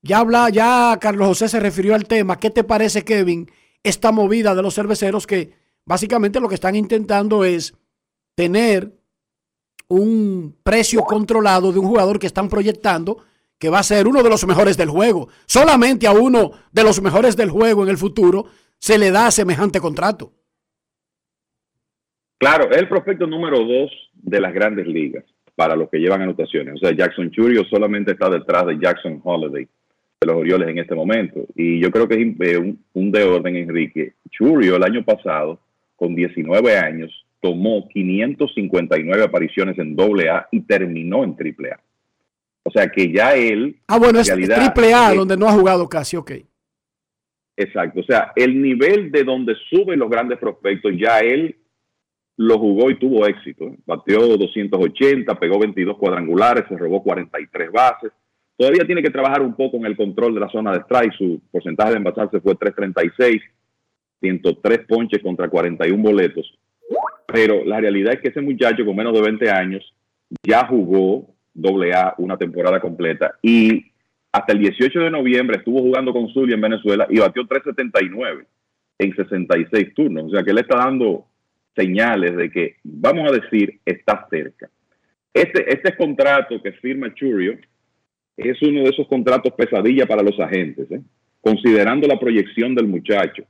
[SPEAKER 4] Ya habla, ya Carlos José se refirió al tema. ¿Qué te parece, Kevin, esta movida de los cerveceros que básicamente lo que están intentando es tener un precio controlado de un jugador que están proyectando que va a ser uno de los mejores del juego. Solamente a uno de los mejores del juego en el futuro se le da semejante contrato.
[SPEAKER 42] Claro, es el prospecto número dos de las grandes ligas. para los que llevan anotaciones. O sea, Jackson Churio solamente está detrás de Jackson Holiday de los Orioles en este momento. Y yo creo que es eh, un, un de orden, Enrique. Churio el año pasado, con 19 años, tomó 559 apariciones en doble A y terminó en triple A. O sea que ya él...
[SPEAKER 4] Ah, bueno, es triple A donde no ha jugado casi, ok.
[SPEAKER 42] Exacto, o sea, el nivel de donde suben los grandes prospectos, ya él lo jugó y tuvo éxito. Bateó 280, pegó 22 cuadrangulares, se robó 43 bases. Todavía tiene que trabajar un poco en el control de la zona de strike. Su porcentaje de envasarse fue 336, 103 ponches contra 41 boletos. Pero la realidad es que ese muchacho con menos de 20 años ya jugó doble A una temporada completa y hasta el 18 de noviembre estuvo jugando con Zulia en Venezuela y batió 379 en 66 turnos. O sea que le está dando señales de que, vamos a decir, está cerca. Este, este contrato que firma Churio es uno de esos contratos pesadilla para los agentes, ¿eh? considerando la proyección del muchacho.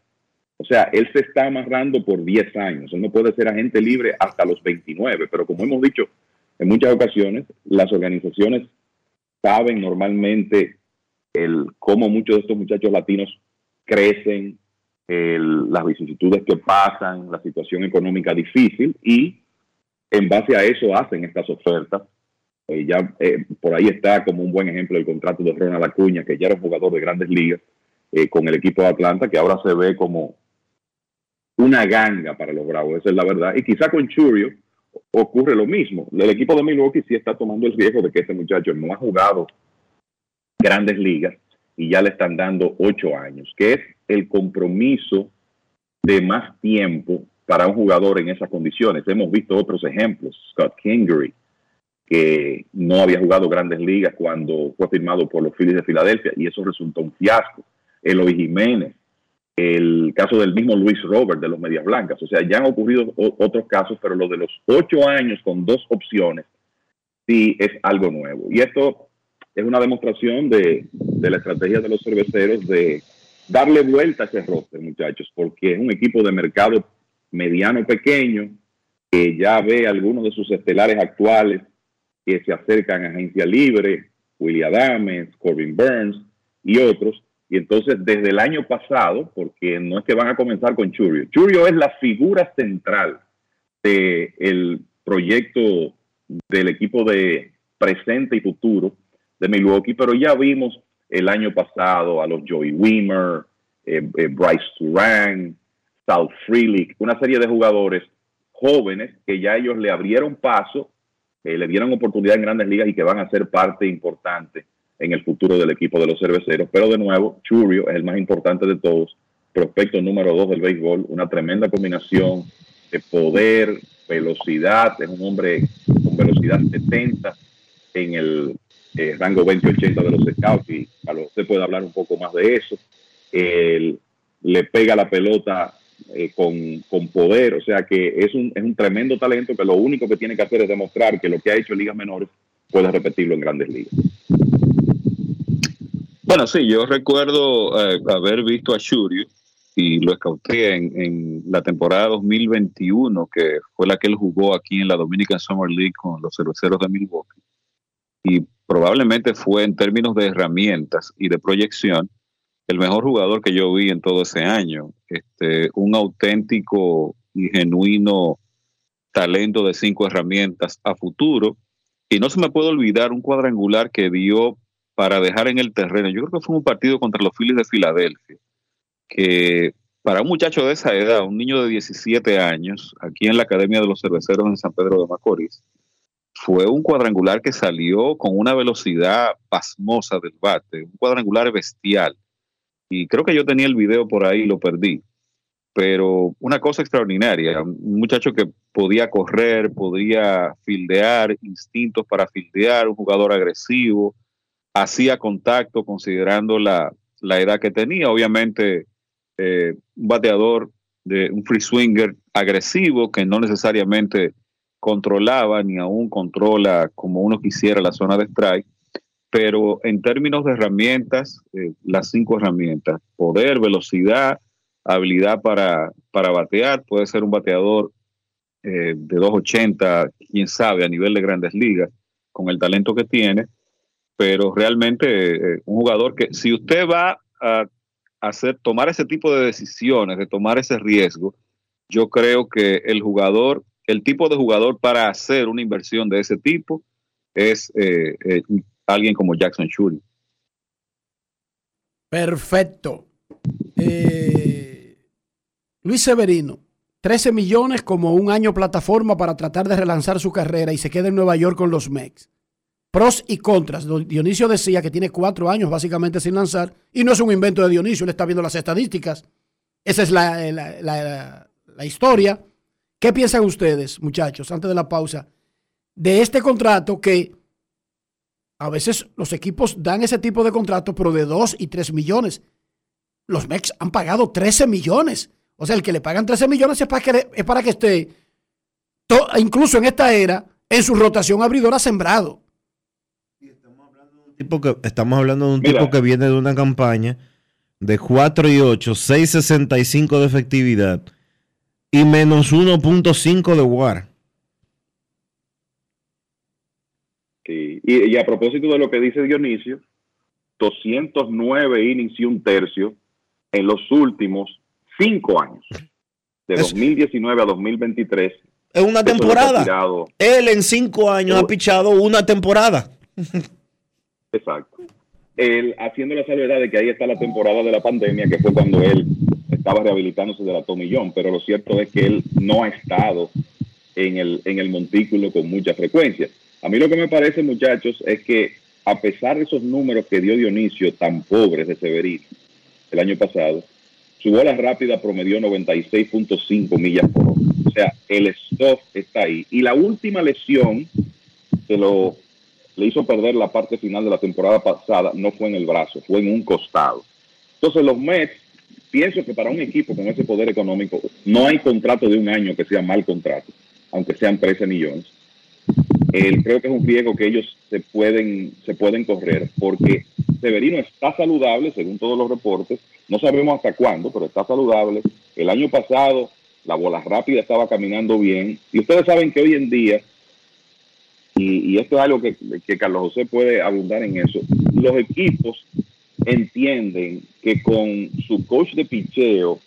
[SPEAKER 42] O sea, él se está amarrando por 10 años. Él no puede ser agente libre hasta los 29. Pero como hemos dicho en muchas ocasiones, las organizaciones saben normalmente el cómo muchos de estos muchachos latinos crecen, las vicisitudes que pasan, la situación económica difícil y en base a eso hacen estas ofertas. Eh, ya eh, por ahí está como un buen ejemplo el contrato de Ronald Acuña, que ya era un jugador de grandes ligas eh, con el equipo de Atlanta, que ahora se ve como una ganga para los Bravos, esa es la verdad. Y quizá con Churio ocurre lo mismo. El equipo de Milwaukee sí está tomando el riesgo de que este muchacho no ha jugado grandes ligas y ya le están dando ocho años, que es el compromiso de más tiempo para un jugador en esas condiciones. Hemos visto otros ejemplos, Scott Kingery, que no había jugado grandes ligas cuando fue firmado por los Phillies de Filadelfia y eso resultó un fiasco. Eloy Jiménez, el caso del mismo Luis Robert de los Medias Blancas. O sea, ya han ocurrido otros casos, pero lo de los ocho años con dos opciones sí es algo nuevo. Y esto es una demostración de, de la estrategia de los cerveceros de darle vuelta a ese roster, muchachos, porque es un equipo de mercado mediano pequeño que ya ve algunos de sus estelares actuales que se acercan a agencia libre, William Adams, Corbin Burns y otros, y entonces, desde el año pasado, porque no es que van a comenzar con Churio, Churio es la figura central del proyecto del equipo de presente y futuro de Milwaukee, pero ya vimos el año pasado a los Joey Weimer, eh, eh, Bryce Turan, South Freely, una serie de jugadores jóvenes que ya ellos le abrieron paso, eh, le dieron oportunidad en grandes ligas y que van a ser parte importante en el futuro del equipo de los cerveceros. Pero de nuevo, Churio es el más importante de todos, prospecto número dos del béisbol, una tremenda combinación de poder, velocidad, es un hombre con velocidad 70 en el eh, rango 20-80 de los scouts y a lo se puede hablar un poco más de eso. le pega la pelota eh, con, con, poder, o sea que es un, es un tremendo talento que lo único que tiene que hacer es demostrar que lo que ha hecho en ligas menores puede repetirlo en grandes ligas.
[SPEAKER 32] Bueno, sí, yo recuerdo eh, haber visto a Shurio y lo escauté en, la temporada 2021, que fue la que él jugó aquí en la Dominican Summer League con los cerveceros de Milwaukee. Y probablemente fue en términos de herramientas y de proyección el mejor jugador que yo vi en todo ese año. Este, un auténtico y genuino talento de cinco herramientas a futuro. Y no se me puede olvidar un cuadrangular que dio para dejar en el terreno. Yo creo que fue un partido contra los Phillies de Filadelfia, que para un muchacho de esa edad, un niño de 17 años, aquí en la Academia de los Cerveceros en San Pedro de Macorís, fue un cuadrangular que salió con una velocidad pasmosa del bate, un cuadrangular bestial. Y creo que yo tenía el video por ahí lo perdí. Pero una cosa extraordinaria, un muchacho que podía correr, podía fildear, instintos para fildear, un jugador agresivo, hacía contacto considerando la, edad que tenía. Obviamente, eh, un bateador de un free swinger agresivo que no necesariamente controlaba ni aún controla como uno quisiera la zona de strike, pero en términos de herramientas, eh, las cinco herramientas, poder, velocidad, habilidad para, para batear, puede ser un bateador eh, de 2.80, quién sabe, a nivel de grandes ligas, con el talento que tiene, pero realmente eh, un jugador que si usted va a hacer, tomar ese tipo de decisiones, de tomar ese riesgo, yo creo que el jugador, el tipo de jugador para hacer una inversión de ese tipo es eh, eh, alguien como Jackson Shuri.
[SPEAKER 4] Perfecto. Eh, Luis Severino, 13 millones como un año plataforma para tratar de relanzar su carrera y se queda en Nueva York con los Mex. Pros y contras. Dionisio decía que tiene cuatro años básicamente sin lanzar y no es un invento de Dionisio, él está viendo las estadísticas. Esa es la, la, la historia. ¿Qué piensan ustedes, muchachos, antes de la pausa, de este contrato que a veces los equipos dan ese tipo de contrato, pero de 2 y 3 millones? Los Mex han pagado 13 millones. O sea, el que le pagan 13 millones es para que, es para que esté, incluso en esta era, en su rotación abridora sembrado.
[SPEAKER 1] estamos hablando de un tipo que viene de una campaña de 4 y 8, 6.65 de efectividad y menos 1.5 de WAR.
[SPEAKER 42] Y, a propósito de lo que dice Dionisio, 209 innings y un tercio en los últimos cinco años, de 2019 a 2023.
[SPEAKER 1] Es una temporada. Él en cinco años ha pichado una temporada.
[SPEAKER 42] Exacto. Él haciendo la salvedad de que ahí está la temporada de la pandemia, que fue cuando él estaba rehabilitándose de la tomillón, pero lo cierto es que él no ha estado en el, en el montículo con mucha frecuencia. A mí lo que me parece, muchachos, es que a pesar de esos números que dio Dionisio tan pobres de Severino el año pasado, su bola rápida promedió 96.5 millas por hora. O sea, el stop está ahí. Y la última lesión que lo le hizo perder la parte final de la temporada pasada no fue en el brazo, fue en un costado. Entonces los Mets pienso que para un equipo con ese poder económico no hay contrato de un año que sea mal contrato, aunque sean 13 millones. Creo que es un riesgo que ellos se pueden, se pueden correr porque Severino está saludable, según todos los reportes. No sabemos hasta cuándo, pero está saludable. El año pasado la bola rápida estaba caminando bien. Y ustedes saben que hoy en día, y, esto es algo que, que Carlos José puede abundar en eso, los equipos entienden que con su coach de picheo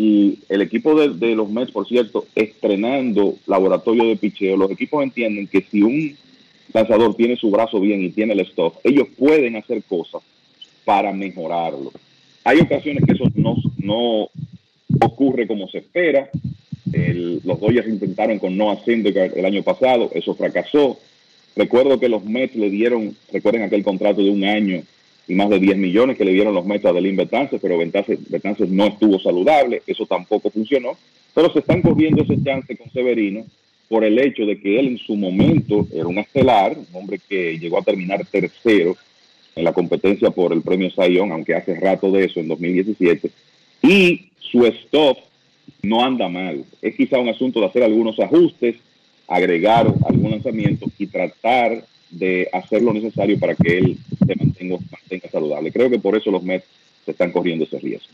[SPEAKER 42] y el equipo de, los Mets, por cierto, estrenando laboratorio de picheo, los equipos entienden que si un lanzador tiene su brazo bien y tiene el stop, ellos pueden hacer cosas para mejorarlo. Hay ocasiones que eso no, ocurre como se espera. los Dodgers intentaron con Noah Syndergaard el año pasado, eso fracasó. Recuerdo que los Mets le dieron, recuerden aquel contrato de un año y más de 10 millones que le dieron los metas de Lynn pero Betances, no estuvo saludable, eso tampoco funcionó, pero se están corriendo ese chance con Severino por el hecho de que él en su momento era un estelar, un hombre que llegó a terminar tercero en la competencia por el premio Sayón, aunque hace rato de eso, en 2017, y su stop no anda mal. Es quizá un asunto de hacer algunos ajustes, agregar algún lanzamiento y tratar de hacer lo necesario para que él se mantenga, saludable. Creo que por eso los Mets se están corriendo ese riesgo.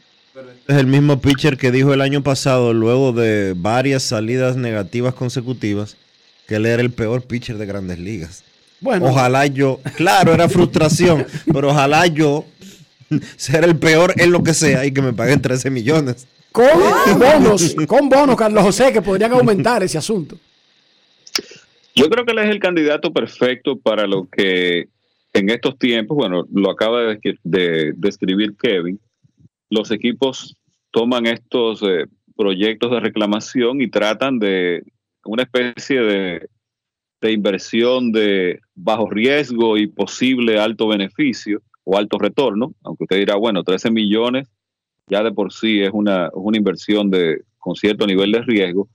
[SPEAKER 1] Es el mismo pitcher que dijo el año pasado, luego de varias salidas negativas consecutivas, que él era el peor pitcher de grandes ligas. Bueno. Ojalá yo, claro, era frustración, pero ojalá yo ser el peor en lo que sea y que me paguen 13 millones.
[SPEAKER 4] Con bonos, con bonos, Carlos José, que podrían aumentar ese asunto.
[SPEAKER 32] Yo creo que él es el candidato perfecto para lo que en estos tiempos, bueno, lo acaba de, describir Kevin, los equipos toman estos eh, proyectos de reclamación y tratan de una especie de, inversión de bajo riesgo y posible alto beneficio o alto retorno, aunque usted dirá, bueno, 13 millones ya de por sí es una, una inversión de, con cierto nivel de riesgo,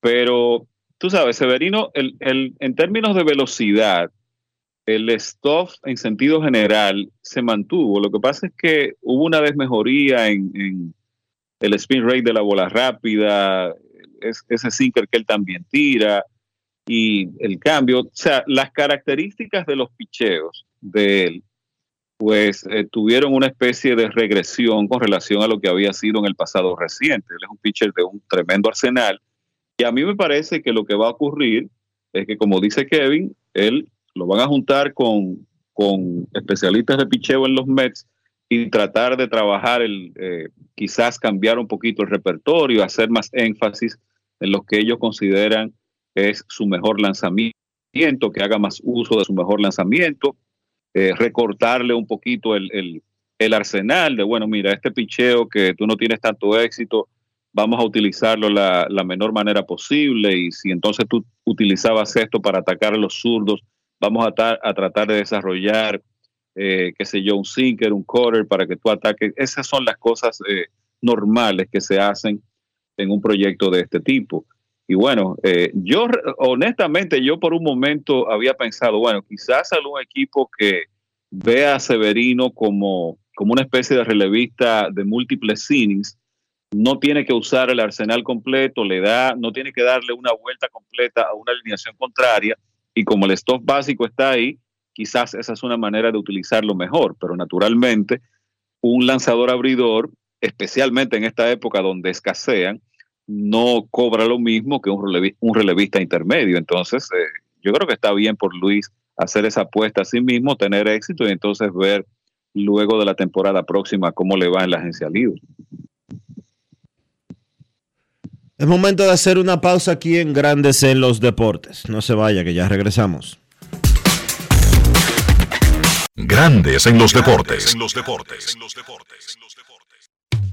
[SPEAKER 32] pero tú sabes, Severino, en términos de velocidad, el stop en sentido general se mantuvo. Lo que pasa es que hubo una desmejoría en, en el spin rate de la bola rápida, ese sinker que él también tira y el cambio. O sea, las características de los picheos de él, pues eh, tuvieron una especie de regresión con relación a lo que había sido en el pasado reciente. Él es un pitcher de un tremendo arsenal Y a mí me parece que lo que va a ocurrir es que, como dice Kevin, él lo van a juntar con, con especialistas de picheo en los Mets y tratar de trabajar, el, eh, quizás cambiar un poquito el repertorio, hacer más énfasis en lo que ellos consideran es su mejor lanzamiento, que haga más uso de su mejor lanzamiento, eh, recortarle un poquito el, el, arsenal de, bueno, mira, este picheo que tú no tienes tanto éxito, vamos a utilizarlo la, la menor manera posible y si entonces tú utilizabas esto para atacar a los zurdos, vamos a, a tratar de desarrollar eh, qué sé yo, un sinker, un quarter para que tú ataques. Esas son las cosas eh, normales que se hacen en un proyecto de este tipo. Y bueno, eh, yo honestamente, yo por un momento había pensado, bueno, quizás algún equipo que vea a Severino como, como una especie de relevista de múltiples innings, no tiene que usar el arsenal completo, le da, no tiene que darle una vuelta completa a una alineación contraria, y como el stop básico está ahí, quizás esa es una manera de utilizarlo mejor, pero naturalmente un lanzador abridor, especialmente en esta época donde escasean, no cobra lo mismo que un relevista, intermedio. Entonces, eh, yo creo que está bien por Luis hacer esa apuesta a sí mismo, tener éxito y entonces ver luego de la temporada próxima cómo le va en la agencia libre.
[SPEAKER 17] Es momento de hacer una pausa aquí en Grandes en los Deportes. No se vaya, que ya regresamos.
[SPEAKER 3] Grandes en los deportes.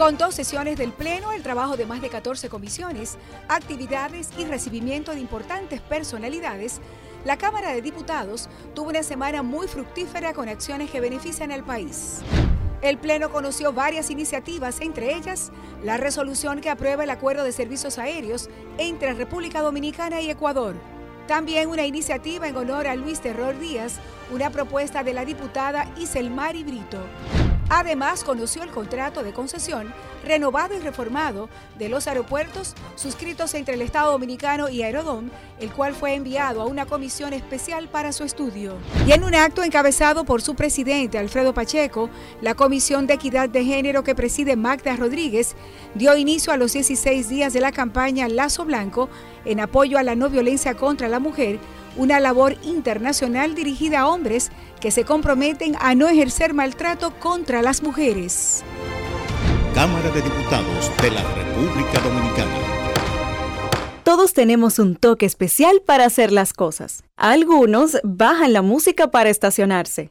[SPEAKER 14] Con dos sesiones del Pleno, el trabajo de más de 14 comisiones, actividades y recibimiento de importantes personalidades, la Cámara de Diputados tuvo una semana muy fructífera con acciones que benefician al país. El Pleno conoció varias iniciativas, entre ellas la resolución que aprueba el acuerdo de servicios aéreos entre República Dominicana y Ecuador. También una iniciativa en honor a Luis Terror Díaz, una propuesta de la diputada Iselmari Brito. Además, conoció el contrato de concesión renovado y reformado de los aeropuertos suscritos entre el Estado Dominicano y Aerodom, el cual fue enviado a una comisión especial para su estudio. Y en un acto encabezado por su presidente Alfredo Pacheco, la Comisión de Equidad de Género que preside Magda Rodríguez dio inicio a los 16 días de la campaña Lazo Blanco en apoyo a la no violencia contra la mujer una labor internacional dirigida a hombres que se comprometen a no ejercer maltrato contra las mujeres.
[SPEAKER 15] Cámara de Diputados de la República Dominicana.
[SPEAKER 43] Todos tenemos un toque especial para hacer las cosas. Algunos bajan la música para estacionarse.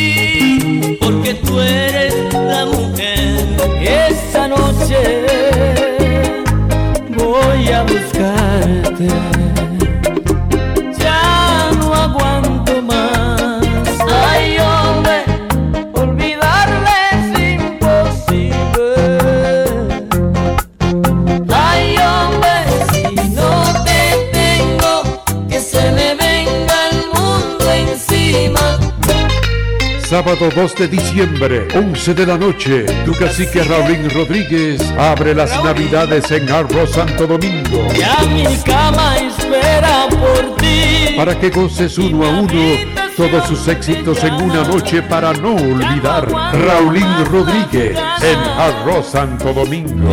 [SPEAKER 34] tú eres la mujer. Esta noche voy a buscarte.
[SPEAKER 35] Sábado 2 de diciembre, 11 de la noche, tu cacique Raulín Rodríguez abre las navidades en Arroz Santo Domingo.
[SPEAKER 34] Ya mi cama espera por ti.
[SPEAKER 35] Para que goces uno a uno todos sus éxitos en una noche para no olvidar. Raulín Rodríguez en Arroz Santo Domingo.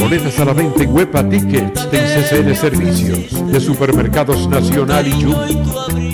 [SPEAKER 35] Boletas a la venta en Huepa Tickets de CCN Servicios de Supermercados Nacional y Jumbo.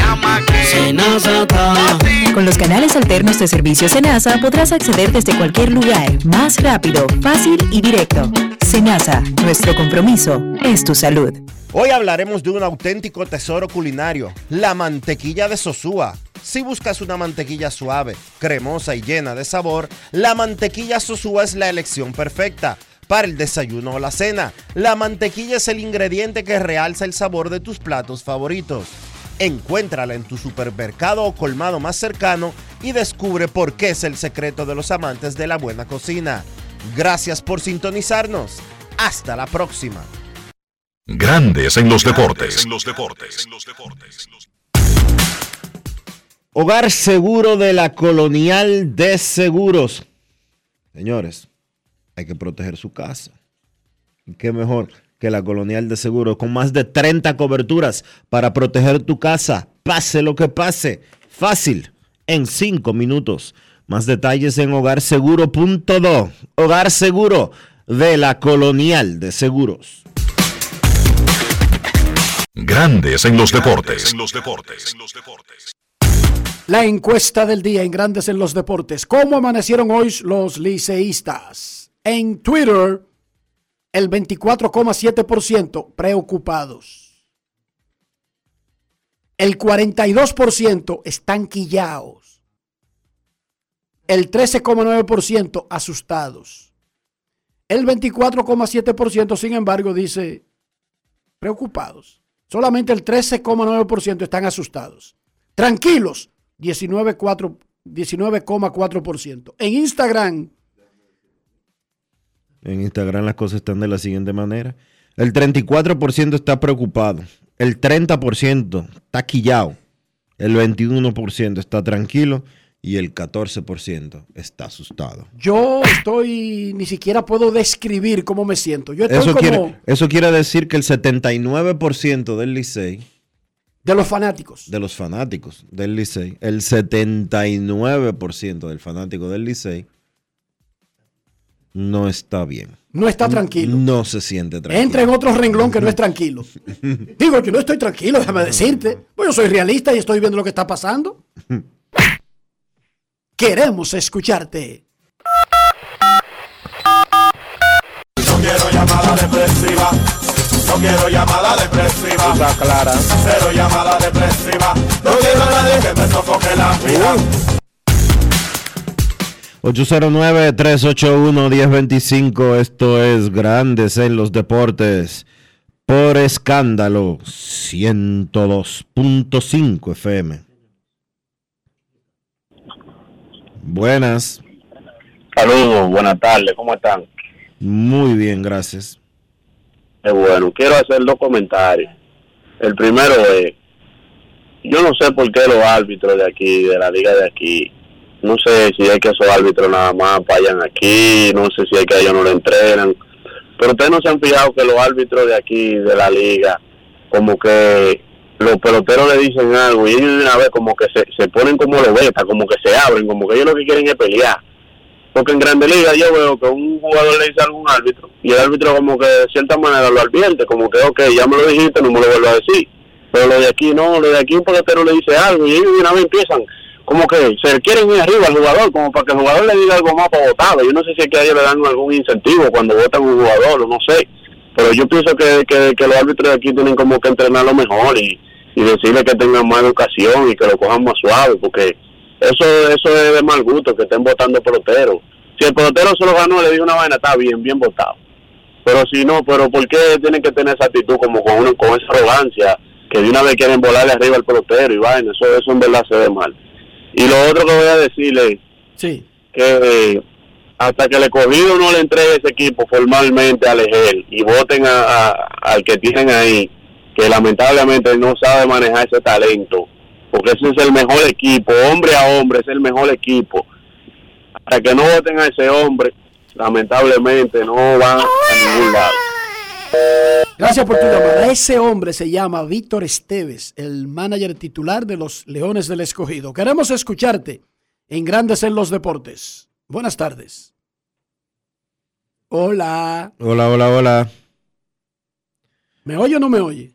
[SPEAKER 11] Con los canales alternos de servicio Senasa podrás acceder desde cualquier lugar, más rápido, fácil y directo. Senasa, nuestro compromiso es tu salud.
[SPEAKER 1] Hoy hablaremos de un auténtico tesoro culinario, la mantequilla de Sosúa. Si buscas una mantequilla suave, cremosa y llena de sabor, la mantequilla Sosúa es la elección perfecta. Para el desayuno o la cena, la mantequilla es el ingrediente que realza el sabor de tus platos favoritos. Encuéntrala en tu supermercado o colmado más cercano y descubre por qué es el secreto de los amantes de la buena cocina. Gracias por sintonizarnos. Hasta la próxima.
[SPEAKER 3] Grandes en los deportes.
[SPEAKER 1] Hogar seguro de la Colonial de Seguros. Señores, hay que proteger su casa. ¿Y qué mejor que la Colonial de Seguros con más de 30 coberturas para proteger tu casa? Pase lo que pase. Fácil, en 5 minutos. Más detalles en hogarseguro.do. Hogar seguro de la Colonial de Seguros.
[SPEAKER 3] Grandes en los deportes.
[SPEAKER 4] La encuesta del día en Grandes en los Deportes. ¿Cómo amanecieron hoy los liceístas? En Twitter, el 24,7% preocupados. El 42% están quillados. El 13,9% asustados. El 24,7% sin embargo dice preocupados. Solamente el 13,9% están asustados. Tranquilos, 19,4%. 19,4%. En Instagram.
[SPEAKER 1] En Instagram las cosas están de la siguiente manera. El 34% está preocupado. El 30% está quillado. El 21% está tranquilo. Y el 14% está asustado.
[SPEAKER 4] Yo estoy, ni siquiera puedo describir cómo me siento. Yo estoy
[SPEAKER 1] Eso,
[SPEAKER 4] como
[SPEAKER 1] quiere, eso quiere decir que el 79% del Licey,
[SPEAKER 4] de los fanáticos.
[SPEAKER 1] de los fanáticos del Licey, el 79% del fanático del Licey no está bien.
[SPEAKER 4] No está tranquilo.
[SPEAKER 1] No se siente tranquilo.
[SPEAKER 4] Entra en otro renglón que no es tranquilo. Digo, yo no estoy tranquilo, déjame decirte. Pues yo soy realista y estoy viendo lo que está pasando. Queremos escucharte.
[SPEAKER 44] No quiero llamada depresiva. No quiero llamada depresiva.
[SPEAKER 45] Está clara.
[SPEAKER 44] Cero llamada depresiva. No quiero a nadie que me sofoque la vida.
[SPEAKER 1] 809-381-1025. Esto es Grandes en los Deportes. Por escándalo 102.5 FM. Buenas.
[SPEAKER 46] Saludos, buenas tardes, ¿cómo están?
[SPEAKER 1] Muy bien, gracias.
[SPEAKER 46] Eh, bueno, quiero hacer dos comentarios. El primero es, yo no sé por qué los árbitros de aquí, de la liga de aquí, no sé si hay que esos árbitros nada más vayan aquí, no sé si hay que ellos no lo entrenan, pero ustedes no se han fijado que los árbitros de aquí, de la liga, como que los peloteros le dicen algo y ellos de una vez como que se, se ponen como los betas, como que se abren, como que ellos lo que quieren es pelear. Porque en Grande Liga yo veo que un jugador le dice a un árbitro y el árbitro como que de cierta manera lo advierte, como que ok, ya me lo dijiste, no me lo vuelvo a decir. Pero lo de aquí no, lo de aquí un pelotero le dice algo y ellos de una vez empiezan como que se quieren ir arriba al jugador, como para que el jugador le diga algo más para votarlo. Yo no sé si es que a ellos le dan algún incentivo cuando votan un jugador no sé. Pero yo pienso que, que, los árbitros de aquí tienen como que entrenarlo mejor y, y decirle que tengan más educación y que lo cojan más suave, porque eso eso es de mal gusto, que estén votando peloteros. Si el pelotero se lo ganó, le dio una vaina, está bien, bien votado. Pero si no, pero ¿por qué tienen que tener esa actitud como con, uno, con esa arrogancia, que de una vez quieren volarle arriba al pelotero y vaina? Eso, eso en verdad se ve mal. Y lo otro que voy a decirle
[SPEAKER 4] sí.
[SPEAKER 46] que eh, hasta que el escogido no le entregue ese equipo formalmente al EGEL y voten a, a- al que tienen ahí, que lamentablemente no sabe manejar ese talento, porque ese es el mejor equipo, hombre a hombre, es el mejor equipo. Para que no voten a ese hombre, lamentablemente no van a ningún lado.
[SPEAKER 4] Gracias por tu llamada. Ese hombre se llama Víctor Esteves, el manager titular de los Leones del Escogido. Queremos escucharte en Grandes en los Deportes. Buenas tardes. Hola.
[SPEAKER 1] Hola, hola, hola.
[SPEAKER 4] ¿Me oye o no me oye?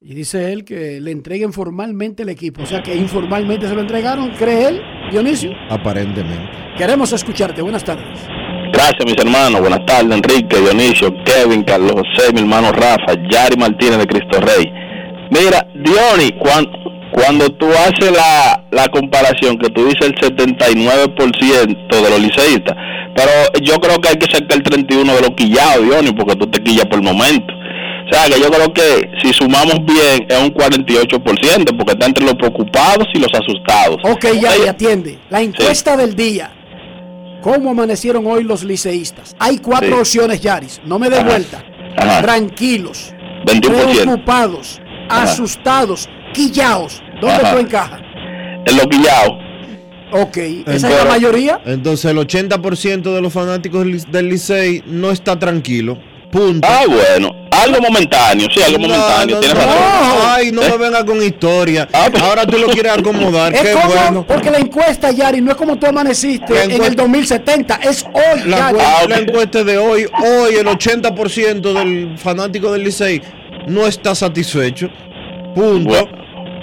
[SPEAKER 4] Y dice él que le entreguen formalmente el equipo. O sea que informalmente se lo entregaron, ¿cree él, Dionisio?
[SPEAKER 1] Aparentemente.
[SPEAKER 4] Queremos escucharte. Buenas tardes.
[SPEAKER 47] Gracias, mis hermanos. Buenas tardes, Enrique, Dionisio, Kevin, Carlos José, mi hermano Rafa, Yari Martínez de Cristo Rey. Mira, Diony, cuando, cuando tú haces la, la comparación, que tú dices el 79% de los liceístas, pero yo creo que hay que sacar el 31% de los quillados, Diony, porque tú te quillas por el momento. O sea, que yo creo que si sumamos bien es un 48%, porque está entre los preocupados y los asustados.
[SPEAKER 4] Ok, ya, y atiende. La encuesta del día. ¿Cómo amanecieron hoy los liceístas? Hay cuatro
[SPEAKER 47] Sí.
[SPEAKER 4] opciones, Yaris. No me dé
[SPEAKER 47] Ajá.
[SPEAKER 4] vuelta.
[SPEAKER 47] Ajá.
[SPEAKER 4] Tranquilos,
[SPEAKER 47] 21%.
[SPEAKER 4] preocupados,
[SPEAKER 47] Ajá.
[SPEAKER 4] asustados, quillaos. ¿Dónde tú encajas?
[SPEAKER 47] En los quillados.
[SPEAKER 4] Ok, esa es la mayoría.
[SPEAKER 1] Entonces el 80% de los fanáticos del Licey no está tranquilo. Punto.
[SPEAKER 47] Ah, bueno. Algo momentáneo, sí, algo momentáneo. Tienes razón.
[SPEAKER 1] Ay, no me venga con historia. Ahora tú lo quieres acomodar.
[SPEAKER 4] Es
[SPEAKER 1] Qué
[SPEAKER 4] como,
[SPEAKER 1] bueno.
[SPEAKER 4] porque la encuesta, Yari, no es como tú amaneciste
[SPEAKER 1] La
[SPEAKER 4] en
[SPEAKER 1] encuesta-
[SPEAKER 4] el 2070, es hoy,
[SPEAKER 1] La,
[SPEAKER 4] Yari.
[SPEAKER 1] la encuesta de hoy, hoy el 80% del fanático del Licey no está satisfecho. Punto.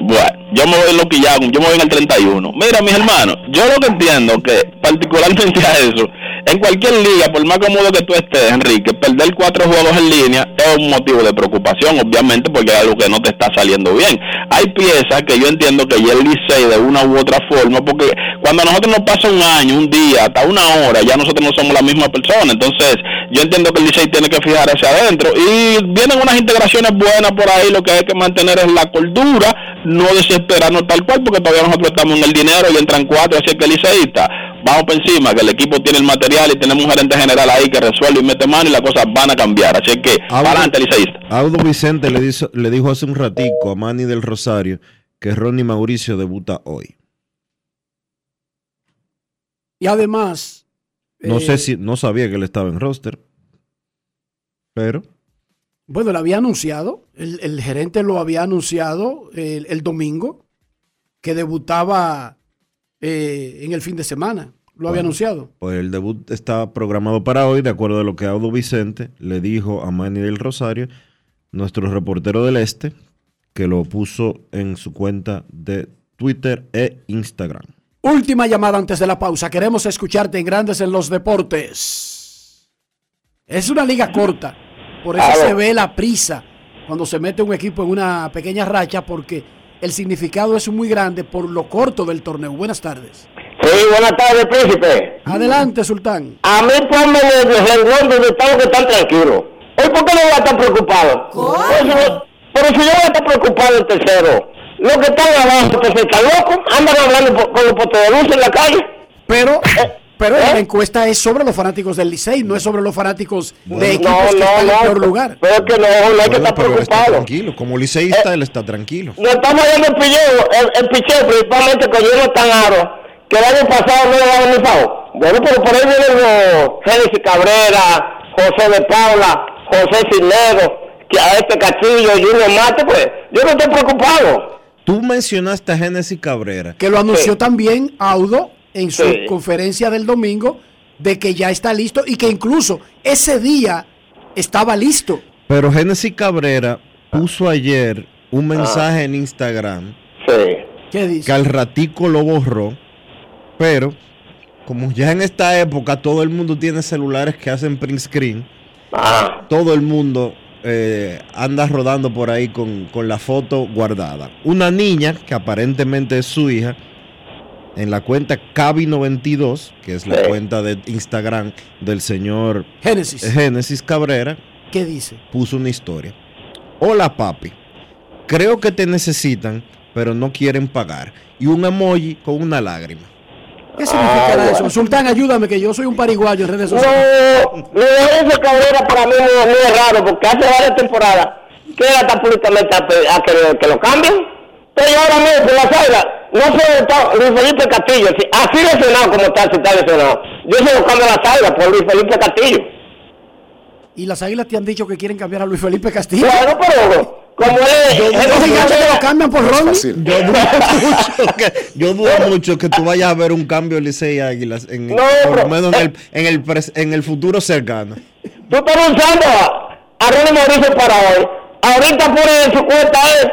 [SPEAKER 47] Bueno, yo me voy en lo que ya, yo me voy en el 31. Mira, mis hermanos, yo lo que entiendo que particularmente a eso, en cualquier liga, por más cómodo que tú estés, Enrique, perder cuatro juegos en línea es un motivo de preocupación, obviamente, porque es algo que no te está saliendo bien. Hay piezas que yo entiendo que ya el Licey de una u otra forma, porque cuando a nosotros nos pasa un año, un día, hasta una hora, ya nosotros no somos la misma persona. Entonces, yo entiendo que el Licey tiene que fijar hacia adentro. Y vienen unas integraciones buenas por ahí, lo que hay que mantener es la cordura, no desesperarnos tal cual, porque todavía nosotros estamos en el dinero y entran cuatro, así que liceísta, vamos por encima, que el equipo tiene el material y tenemos un gerente general ahí que resuelve y mete mano y las cosas van a cambiar. Así que, adelante, liceísta.
[SPEAKER 1] Audo Vicente le, dijo- le dijo hace un ratico a Manny del Rosario que Ronnie Mauricio debuta hoy.
[SPEAKER 4] Y además,
[SPEAKER 1] No
[SPEAKER 4] Eh,
[SPEAKER 1] sé si, no sabía que él estaba en roster. Pero
[SPEAKER 4] bueno, lo había anunciado, el, el gerente lo había anunciado el, el domingo, que debutaba eh, en el fin de semana. Lo había anunciado.
[SPEAKER 1] pues el debut está programado para hoy, de acuerdo a lo que Audo Vicente le dijo a Manny del Rosario, nuestro reportero del Este, que lo puso en su cuenta de Twitter e Instagram.
[SPEAKER 4] Última llamada antes de la pausa. Queremos escucharte en Grandes en los Deportes. Es una liga corta. Por eso se ve la prisa cuando se mete un equipo en una pequeña racha porque el significado es muy grande por lo corto del torneo. Buenas tardes.
[SPEAKER 48] Sí, buenas tardes, príncipe.
[SPEAKER 4] Adelante, Sultán.
[SPEAKER 48] A mí ponme en el renglón donde estamos que están tranquilos. ¿Hoy por qué no voy a estar preocupado? Oye, pero si yo voy a estar preocupado el tercero, los que están abajo, entonces están locos, andan hablando con los potes de luz en la calle.
[SPEAKER 4] Pero, pero
[SPEAKER 48] ¿Eh?
[SPEAKER 4] la encuesta es sobre los fanáticos del Licey, no es sobre los fanáticos de
[SPEAKER 48] No,
[SPEAKER 4] equipos
[SPEAKER 48] no,
[SPEAKER 4] que están
[SPEAKER 48] no,
[SPEAKER 4] en peor lugar.
[SPEAKER 48] Pero es que no, no hay que estar preocupado.
[SPEAKER 1] tranquilo. Como liceísta, él está tranquilo.
[SPEAKER 48] Nos estamos viendo el picheo, el, el picheo principalmente con Diego Tanaro, que el año pasado no le daban ni pavo. Bueno, pero por ahí vienen los Génesis Cabrera, José de Paula, José Cisneros, que a este Castillo, Junior Mate, pues yo no estoy preocupado.
[SPEAKER 1] Tú mencionaste a Génesis Cabrera.
[SPEAKER 4] Que lo anunció también Audo en su
[SPEAKER 1] Sí.
[SPEAKER 4] conferencia del domingo de que ya está listo y que incluso ese día estaba listo.
[SPEAKER 1] Pero Génesis Cabrera puso ayer un mensaje en Instagram
[SPEAKER 4] ¿Qué dice?
[SPEAKER 1] que al ratico lo borró, pero como ya en esta época todo el mundo tiene celulares que hacen print screen, todo el mundo eh, anda rodando por ahí con, con la foto guardada. Una niña, que aparentemente es su hija, en la cuenta Cabi92, que es la
[SPEAKER 4] Sí.
[SPEAKER 1] cuenta de Instagram del señor
[SPEAKER 4] Génesis.
[SPEAKER 1] Génesis Cabrera,
[SPEAKER 4] ¿Qué dice?
[SPEAKER 1] puso una historia. Hola papi, creo que te necesitan, pero no quieren pagar. Y un emoji con una lágrima.
[SPEAKER 4] ¿Qué significará eso? Sultán, ayúdame, que yo soy un pariguayo en redes sociales.
[SPEAKER 48] No, lo de Génesis Cabrera para mí es raro, porque hace varias temporadas que era tan públicamente a, que, lo- que lo cambien. Pero ahora mismo, por las águilas, no se está Luis Felipe Castillo, sí, así lesionado como está, si está lesionado. Yo cambio a las águilas por Luis Felipe Castillo.
[SPEAKER 4] Y las águilas te han dicho que quieren cambiar a Luis Felipe Castillo.
[SPEAKER 48] Bueno, pero como es,
[SPEAKER 4] Yo que lo cambian por Ronnie.
[SPEAKER 1] Yo dudo mucho que, yo dudo mucho que tú vayas a ver un cambio Licey y Águilas en,
[SPEAKER 48] No,
[SPEAKER 1] por lo menos en el, en, el en el futuro cercano.
[SPEAKER 48] tú estás usando a, a Ronnie Mauricio para hoy. Ahorita pone en su cuenta él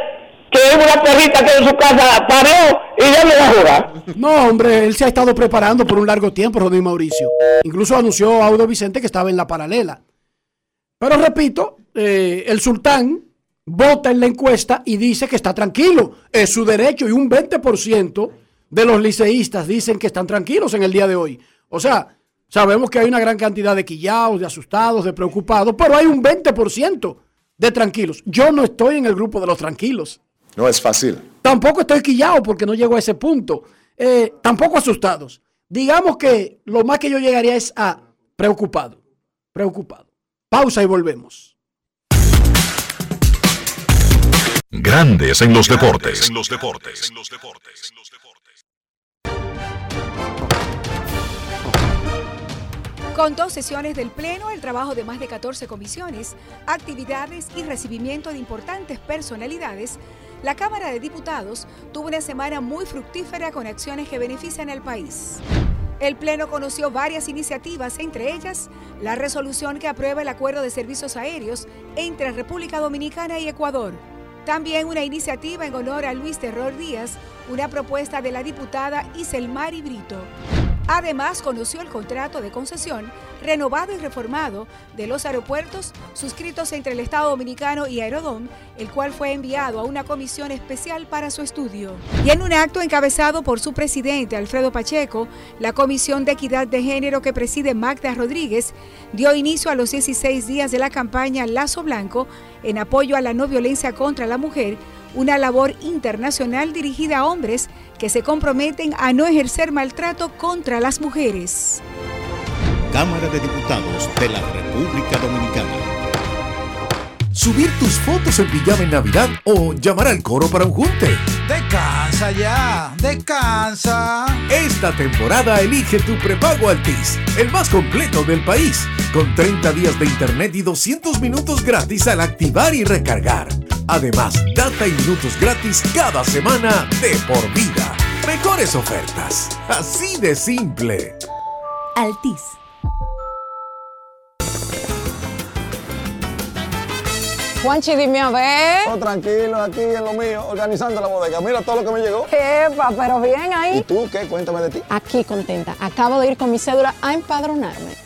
[SPEAKER 48] que una perrita que en su casa parió y ya no va a jugar.
[SPEAKER 4] No, hombre, él se ha estado preparando por un largo tiempo, Rodríguez Mauricio. Incluso anunció a Audo Vicente que estaba en la paralela. Pero repito, eh, el sultán vota en la encuesta y dice que está tranquilo. Es su derecho y un 20% de los liceístas dicen que están tranquilos en el día de hoy. O sea, sabemos que hay una gran cantidad de quillados, de asustados, de preocupados, pero hay un 20% de tranquilos. Yo no estoy en el grupo de los tranquilos.
[SPEAKER 49] No es fácil.
[SPEAKER 4] Tampoco estoy quillado porque no llego a ese punto. Eh, tampoco asustados. Digamos que lo más que yo llegaría es a preocupado. Preocupado. Pausa y volvemos.
[SPEAKER 3] Grandes en los deportes.
[SPEAKER 30] En los deportes.
[SPEAKER 14] Con dos sesiones del Pleno, el trabajo de más de 14 comisiones, actividades y recibimiento de importantes personalidades, la Cámara de Diputados tuvo una semana muy fructífera con acciones que benefician al país. El Pleno conoció varias iniciativas, entre ellas la resolución que aprueba el acuerdo de servicios aéreos entre República Dominicana y Ecuador. También una iniciativa en honor a Luis Terror Díaz, una propuesta de la diputada Iselmari Brito. Además, conoció el contrato de concesión renovado y reformado de los aeropuertos suscritos entre el Estado Dominicano y Aerodom, el cual fue enviado a una comisión especial para su estudio. Y en un acto encabezado por su presidente Alfredo Pacheco, la Comisión de Equidad de Género que preside Magda Rodríguez dio inicio a los 16 días de la campaña Lazo Blanco en apoyo a la no violencia contra la mujer, una labor internacional dirigida a hombres que se comprometen a no ejercer maltrato contra las mujeres.
[SPEAKER 50] Cámara de Diputados de la República Dominicana.
[SPEAKER 40] Subir tus fotos en pijama en Navidad o llamar al coro para un junte.
[SPEAKER 51] Descansa ya, descansa.
[SPEAKER 40] Esta temporada elige tu prepago Altis, el más completo del país, con 30 días de internet y 200 minutos gratis al activar y recargar. Además, data y minutos gratis cada semana de por vida. Mejores ofertas, así de simple.
[SPEAKER 52] Altis.
[SPEAKER 36] Juanchi, dime a ver.
[SPEAKER 53] Oh, tranquilo, aquí en lo mío, organizando la bodega. Mira todo lo que me llegó.
[SPEAKER 36] Epa, pero bien ahí.
[SPEAKER 53] ¿Y tú qué? Cuéntame de ti.
[SPEAKER 36] Aquí contenta. Acabo de ir con mi cédula a empadronarme.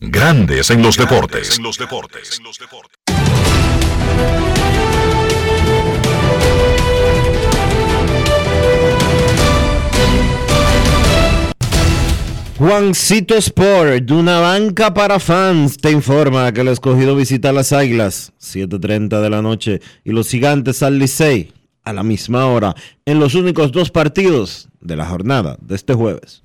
[SPEAKER 3] Grandes en los deportes.
[SPEAKER 30] En los deportes.
[SPEAKER 1] Juancito Sport, de una banca para fans, te informa que el escogido visita a las Águilas, 7.30 de la noche, y los gigantes al Licey, a la misma hora, en los únicos dos partidos de la jornada de este jueves.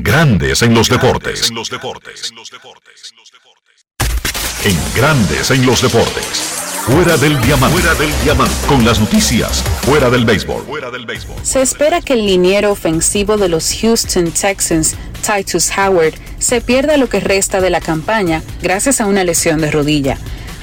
[SPEAKER 3] Grandes en los deportes.
[SPEAKER 30] En los deportes.
[SPEAKER 3] En Grandes en los deportes. Fuera del diamante. Fuera del diamante. Con las noticias. Fuera del béisbol. Fuera del béisbol.
[SPEAKER 54] Se espera que el liniero ofensivo de los Houston Texans, Titus Howard, se pierda lo que resta de la campaña gracias a una lesión de rodilla.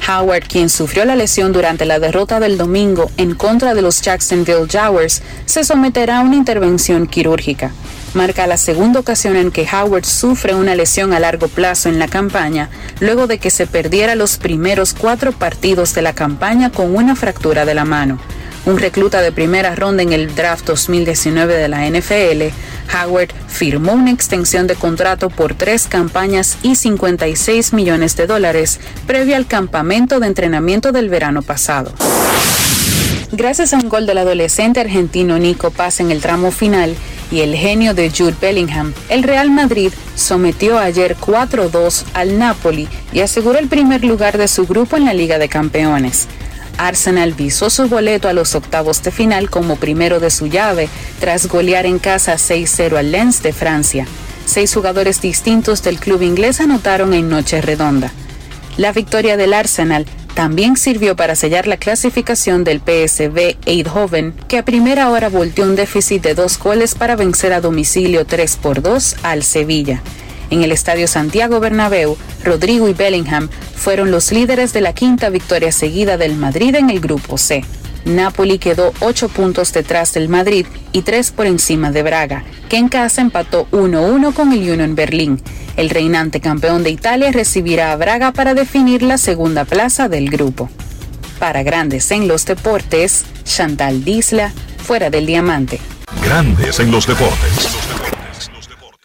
[SPEAKER 54] Howard, quien sufrió la lesión durante la derrota del domingo en contra de los Jacksonville Jaguars, se someterá a una intervención quirúrgica. Marca la segunda ocasión en que Howard sufre una lesión a largo plazo en la campaña, luego de que se perdiera los primeros cuatro partidos de la campaña con una fractura de la mano un recluta de primera ronda en el draft 2019 de la NFL, Howard firmó una extensión de contrato por tres campañas y 56 millones de dólares previo al campamento de entrenamiento del verano pasado. Gracias a un gol del adolescente argentino Nico Paz en el tramo final y el genio de Jude Bellingham, el Real Madrid sometió ayer 4-2 al Napoli y aseguró el primer lugar de su grupo en la Liga de Campeones. Arsenal visó su boleto a los octavos de final como primero de su llave, tras golear en casa 6-0 al Lens de Francia. Seis jugadores distintos del club inglés anotaron en noche redonda. La victoria del Arsenal también sirvió para sellar la clasificación del PSV Eindhoven, que a primera hora volteó un déficit de dos goles para vencer a domicilio 3 por 2 al Sevilla. En el Estadio Santiago Bernabéu, Rodrigo y Bellingham fueron los líderes de la quinta victoria seguida del Madrid en el Grupo C. Napoli quedó 8 puntos detrás del Madrid y 3 por encima de Braga, que en casa empató 1-1 con el Union Berlín. El reinante campeón de Italia recibirá a Braga para definir la segunda plaza del grupo. Para Grandes en los Deportes, Chantal Disla, fuera del diamante.
[SPEAKER 3] Grandes en los deportes.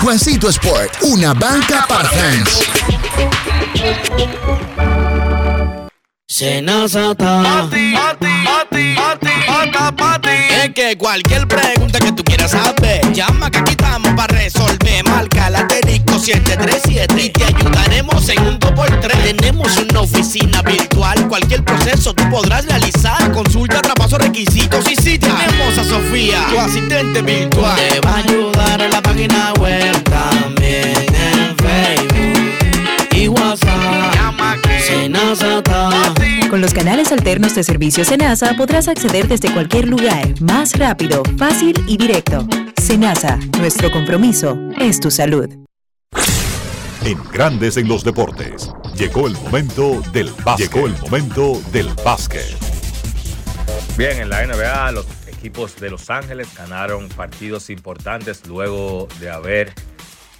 [SPEAKER 55] Juancito Sport, una banca para fans.
[SPEAKER 18] Senazata. Pati, pati, pati, pati, pata, pati. Es que cualquier pregunta que tú quieras saber, llama que aquí estamos para resolver. Marca la técnico 737 y te ayudaremos en un 2x3. Tenemos una oficina virtual, cualquier proceso tú podrás realizar. Consulta, traspaso, requisitos y si tenemos a Sofía, tu asistente virtual. Te va a ayudar en la página web también en Facebook y WhatsApp.
[SPEAKER 47] Con los canales alternos de servicio Senasa podrás acceder desde cualquier lugar, más rápido, fácil y directo. Senasa, nuestro compromiso es tu salud.
[SPEAKER 3] En Grandes en los deportes. Llegó el momento del básquet. Llegó el momento del básquet.
[SPEAKER 32] Bien, en la NBA los equipos de Los Ángeles ganaron partidos importantes luego de haber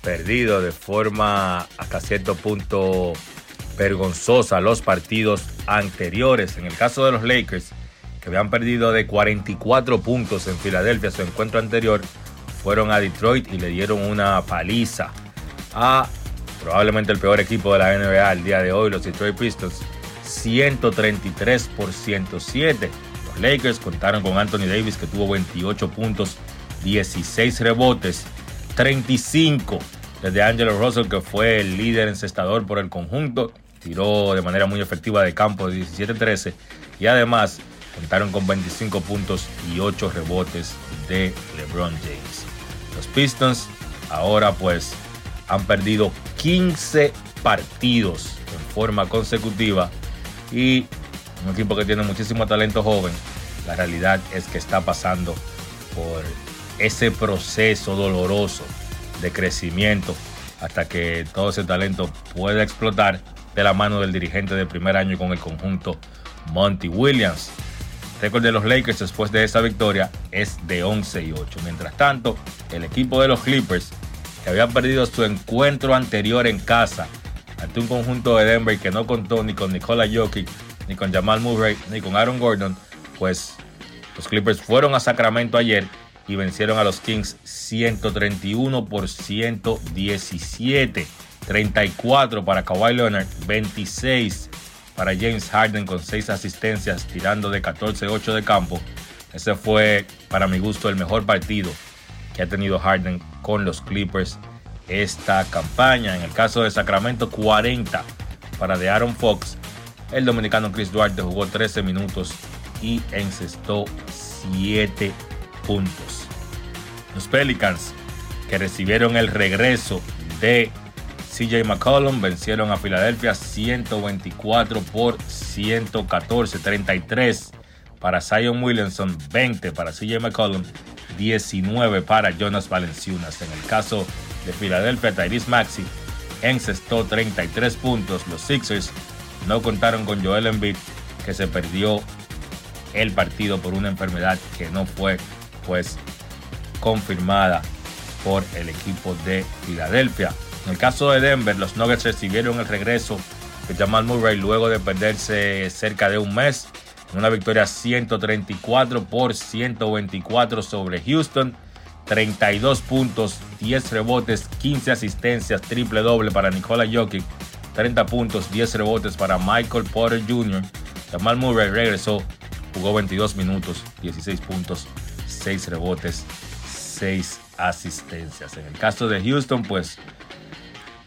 [SPEAKER 32] perdido de forma hasta cierto punto vergonzosa los partidos anteriores. En el caso de los Lakers, que habían perdido de 44 puntos en Filadelfia su encuentro anterior, fueron a Detroit y le dieron una paliza a probablemente el peor equipo de la NBA al día de hoy, los Detroit Pistons, 133 por 107. Los Lakers contaron con Anthony Davis que tuvo 28 puntos, 16 rebotes, 35 desde Angelo Russell que fue el líder encestador por el conjunto, tiró de manera muy efectiva de campo de 17-13 y además contaron con 25 puntos y 8 rebotes de LeBron James. Los Pistons ahora pues han perdido 15 partidos en forma consecutiva y un equipo que tiene muchísimo talento joven, la realidad es que está pasando por ese proceso doloroso de crecimiento hasta que todo ese talento pueda explotar de la mano del dirigente de primer año con el conjunto Monty Williams. El récord de los Lakers después de esa victoria es de 11 y 8. Mientras tanto, el equipo de los Clippers, que había perdido su encuentro anterior en casa ante un conjunto de Denver que no contó ni con Nikola Jokic, ni con Jamal Murray, ni con Aaron Gordon, pues los Clippers fueron a Sacramento ayer y vencieron a los Kings 131 por 117. 34 para Kawhi Leonard, 26 para James Harden con 6 asistencias tirando de 14-8 de campo. Ese fue para mi gusto el mejor partido que ha tenido Harden con los Clippers esta campaña. En el caso de Sacramento 40 para de Aaron Fox. El dominicano Chris Duarte jugó 13 minutos y encestó 7 puntos. Los Pelicans que recibieron el regreso de CJ McCollum vencieron a Filadelfia 124 por 114, 33 para Zion Williamson, 20 para CJ McCollum, 19 para Jonas Valenciunas. En el caso de Filadelfia, Tyrese Maxi encestó 33 puntos. Los Sixers no contaron con Joel Embiid, que se perdió el partido por una enfermedad que no fue pues confirmada por el equipo de Filadelfia. En el caso de Denver, los Nuggets recibieron el regreso de Jamal Murray luego de perderse cerca de un mes en una victoria 134 por 124 sobre Houston. 32 puntos, 10 rebotes, 15 asistencias, triple doble para Nikola Jokic. 30 puntos, 10 rebotes para Michael Porter Jr. Jamal Murray regresó, jugó 22 minutos, 16 puntos, 6 rebotes, 6 asistencias. En el caso de Houston, pues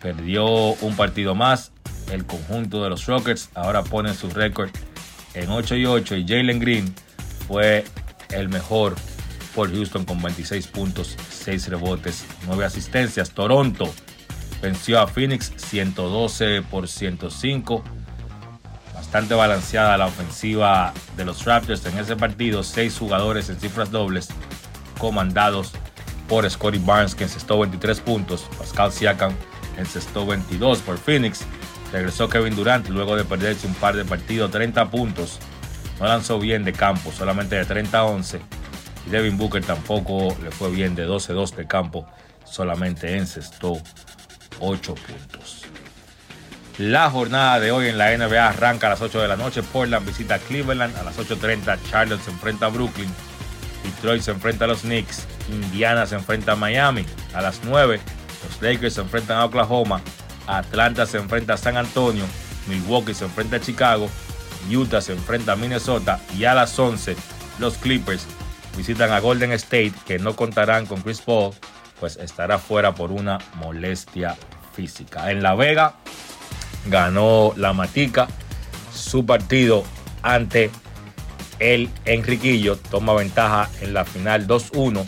[SPEAKER 32] perdió un partido más. El conjunto de los Rockets ahora pone su récord en 8 y 8 y Jalen Green fue el mejor por Houston con 26 puntos, 6 rebotes, 9 asistencias. Toronto venció a Phoenix 112 por 105. Bastante balanceada la ofensiva de los Raptors en ese partido. 6 jugadores en cifras dobles comandados por Scotty Barnes que encestó 23 puntos. Pascal Siakam encestó 22 por Phoenix. Regresó Kevin Durant luego de perderse un par de partidos, 30 puntos. No lanzó bien de campo, solamente de 30 a 11. Y Devin Booker tampoco le fue bien de 12-2 de campo, solamente encestó 8 puntos. La jornada de hoy en la NBA arranca a las 8 de la noche. Portland visita Cleveland. A las 8.30 Charlotte se enfrenta a Brooklyn. Detroit se enfrenta a los Knicks. Indiana se enfrenta a Miami. A las 9 los Lakers se enfrentan a Oklahoma. Atlanta se enfrenta a San Antonio. Milwaukee se enfrenta a Chicago. Utah se enfrenta a Minnesota. Y a las 11 los Clippers visitan a Golden State que no contarán con Chris Paul, pues estará fuera por una molestia física. En La Vega ganó la Matica su partido ante el Enriquillo, toma ventaja en la final 2-1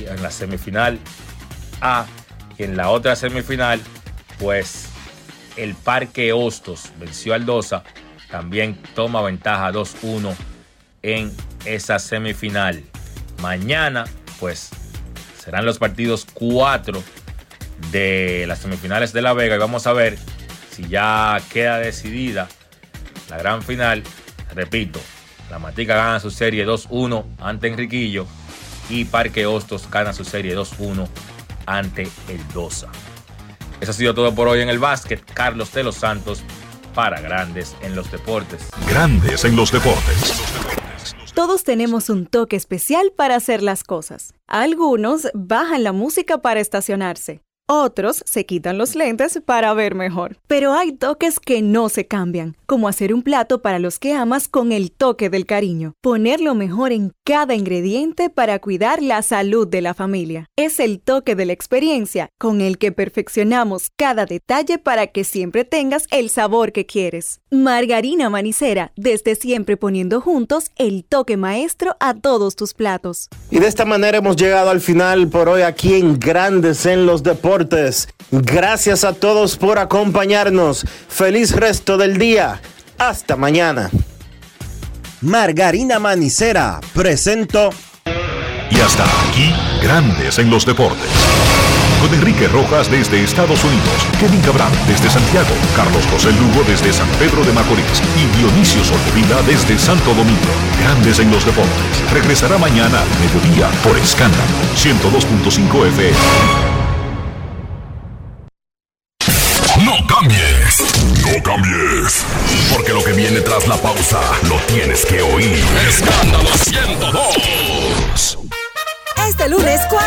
[SPEAKER 32] y en la semifinal A y en la otra semifinal pues el Parque Hostos venció al Dosa, también toma ventaja 2-1 en esa semifinal. Mañana, pues, serán los partidos 4 de las semifinales de La Vega y vamos a ver si ya queda decidida la gran final. Repito, la Matica gana su serie 2-1 ante Enriquillo y Parque Hostos gana su serie 2-1 ante el Dosa. Eso ha sido todo por hoy en el básquet. Carlos de los Santos para Grandes en los Deportes.
[SPEAKER 3] Grandes en los Deportes.
[SPEAKER 11] Todos tenemos un toque especial para hacer las cosas. Algunos bajan la música para estacionarse. Otros se quitan los lentes para ver mejor. Pero hay toques que no se cambian, como hacer un plato para los que amas con el toque del cariño. Poner lo mejor en cada ingrediente para cuidar la salud de la familia. Es el toque de la experiencia con el que perfeccionamos cada detalle para que siempre tengas el sabor que quieres. Margarina Manicera, desde siempre poniendo juntos el toque maestro a todos tus platos.
[SPEAKER 1] Y de esta manera hemos llegado al final por hoy aquí en Grandes en los Deportes. Gracias a todos por acompañarnos. Feliz resto del día. Hasta mañana. Margarina Manicera presento.
[SPEAKER 3] Y hasta aquí, Grandes en los Deportes. Con Enrique Rojas desde Estados Unidos, Kevin Cabral desde Santiago, Carlos José Lugo desde San Pedro de Macorís y Dionisio Solterida desde Santo Domingo. Grandes en los Deportes. Regresará mañana al mediodía por Escándalo 102.5 FM.
[SPEAKER 56] Cambies. No cambies. Porque lo que viene tras la pausa lo tienes que oír. Escándalo 102.
[SPEAKER 11] Este lunes 4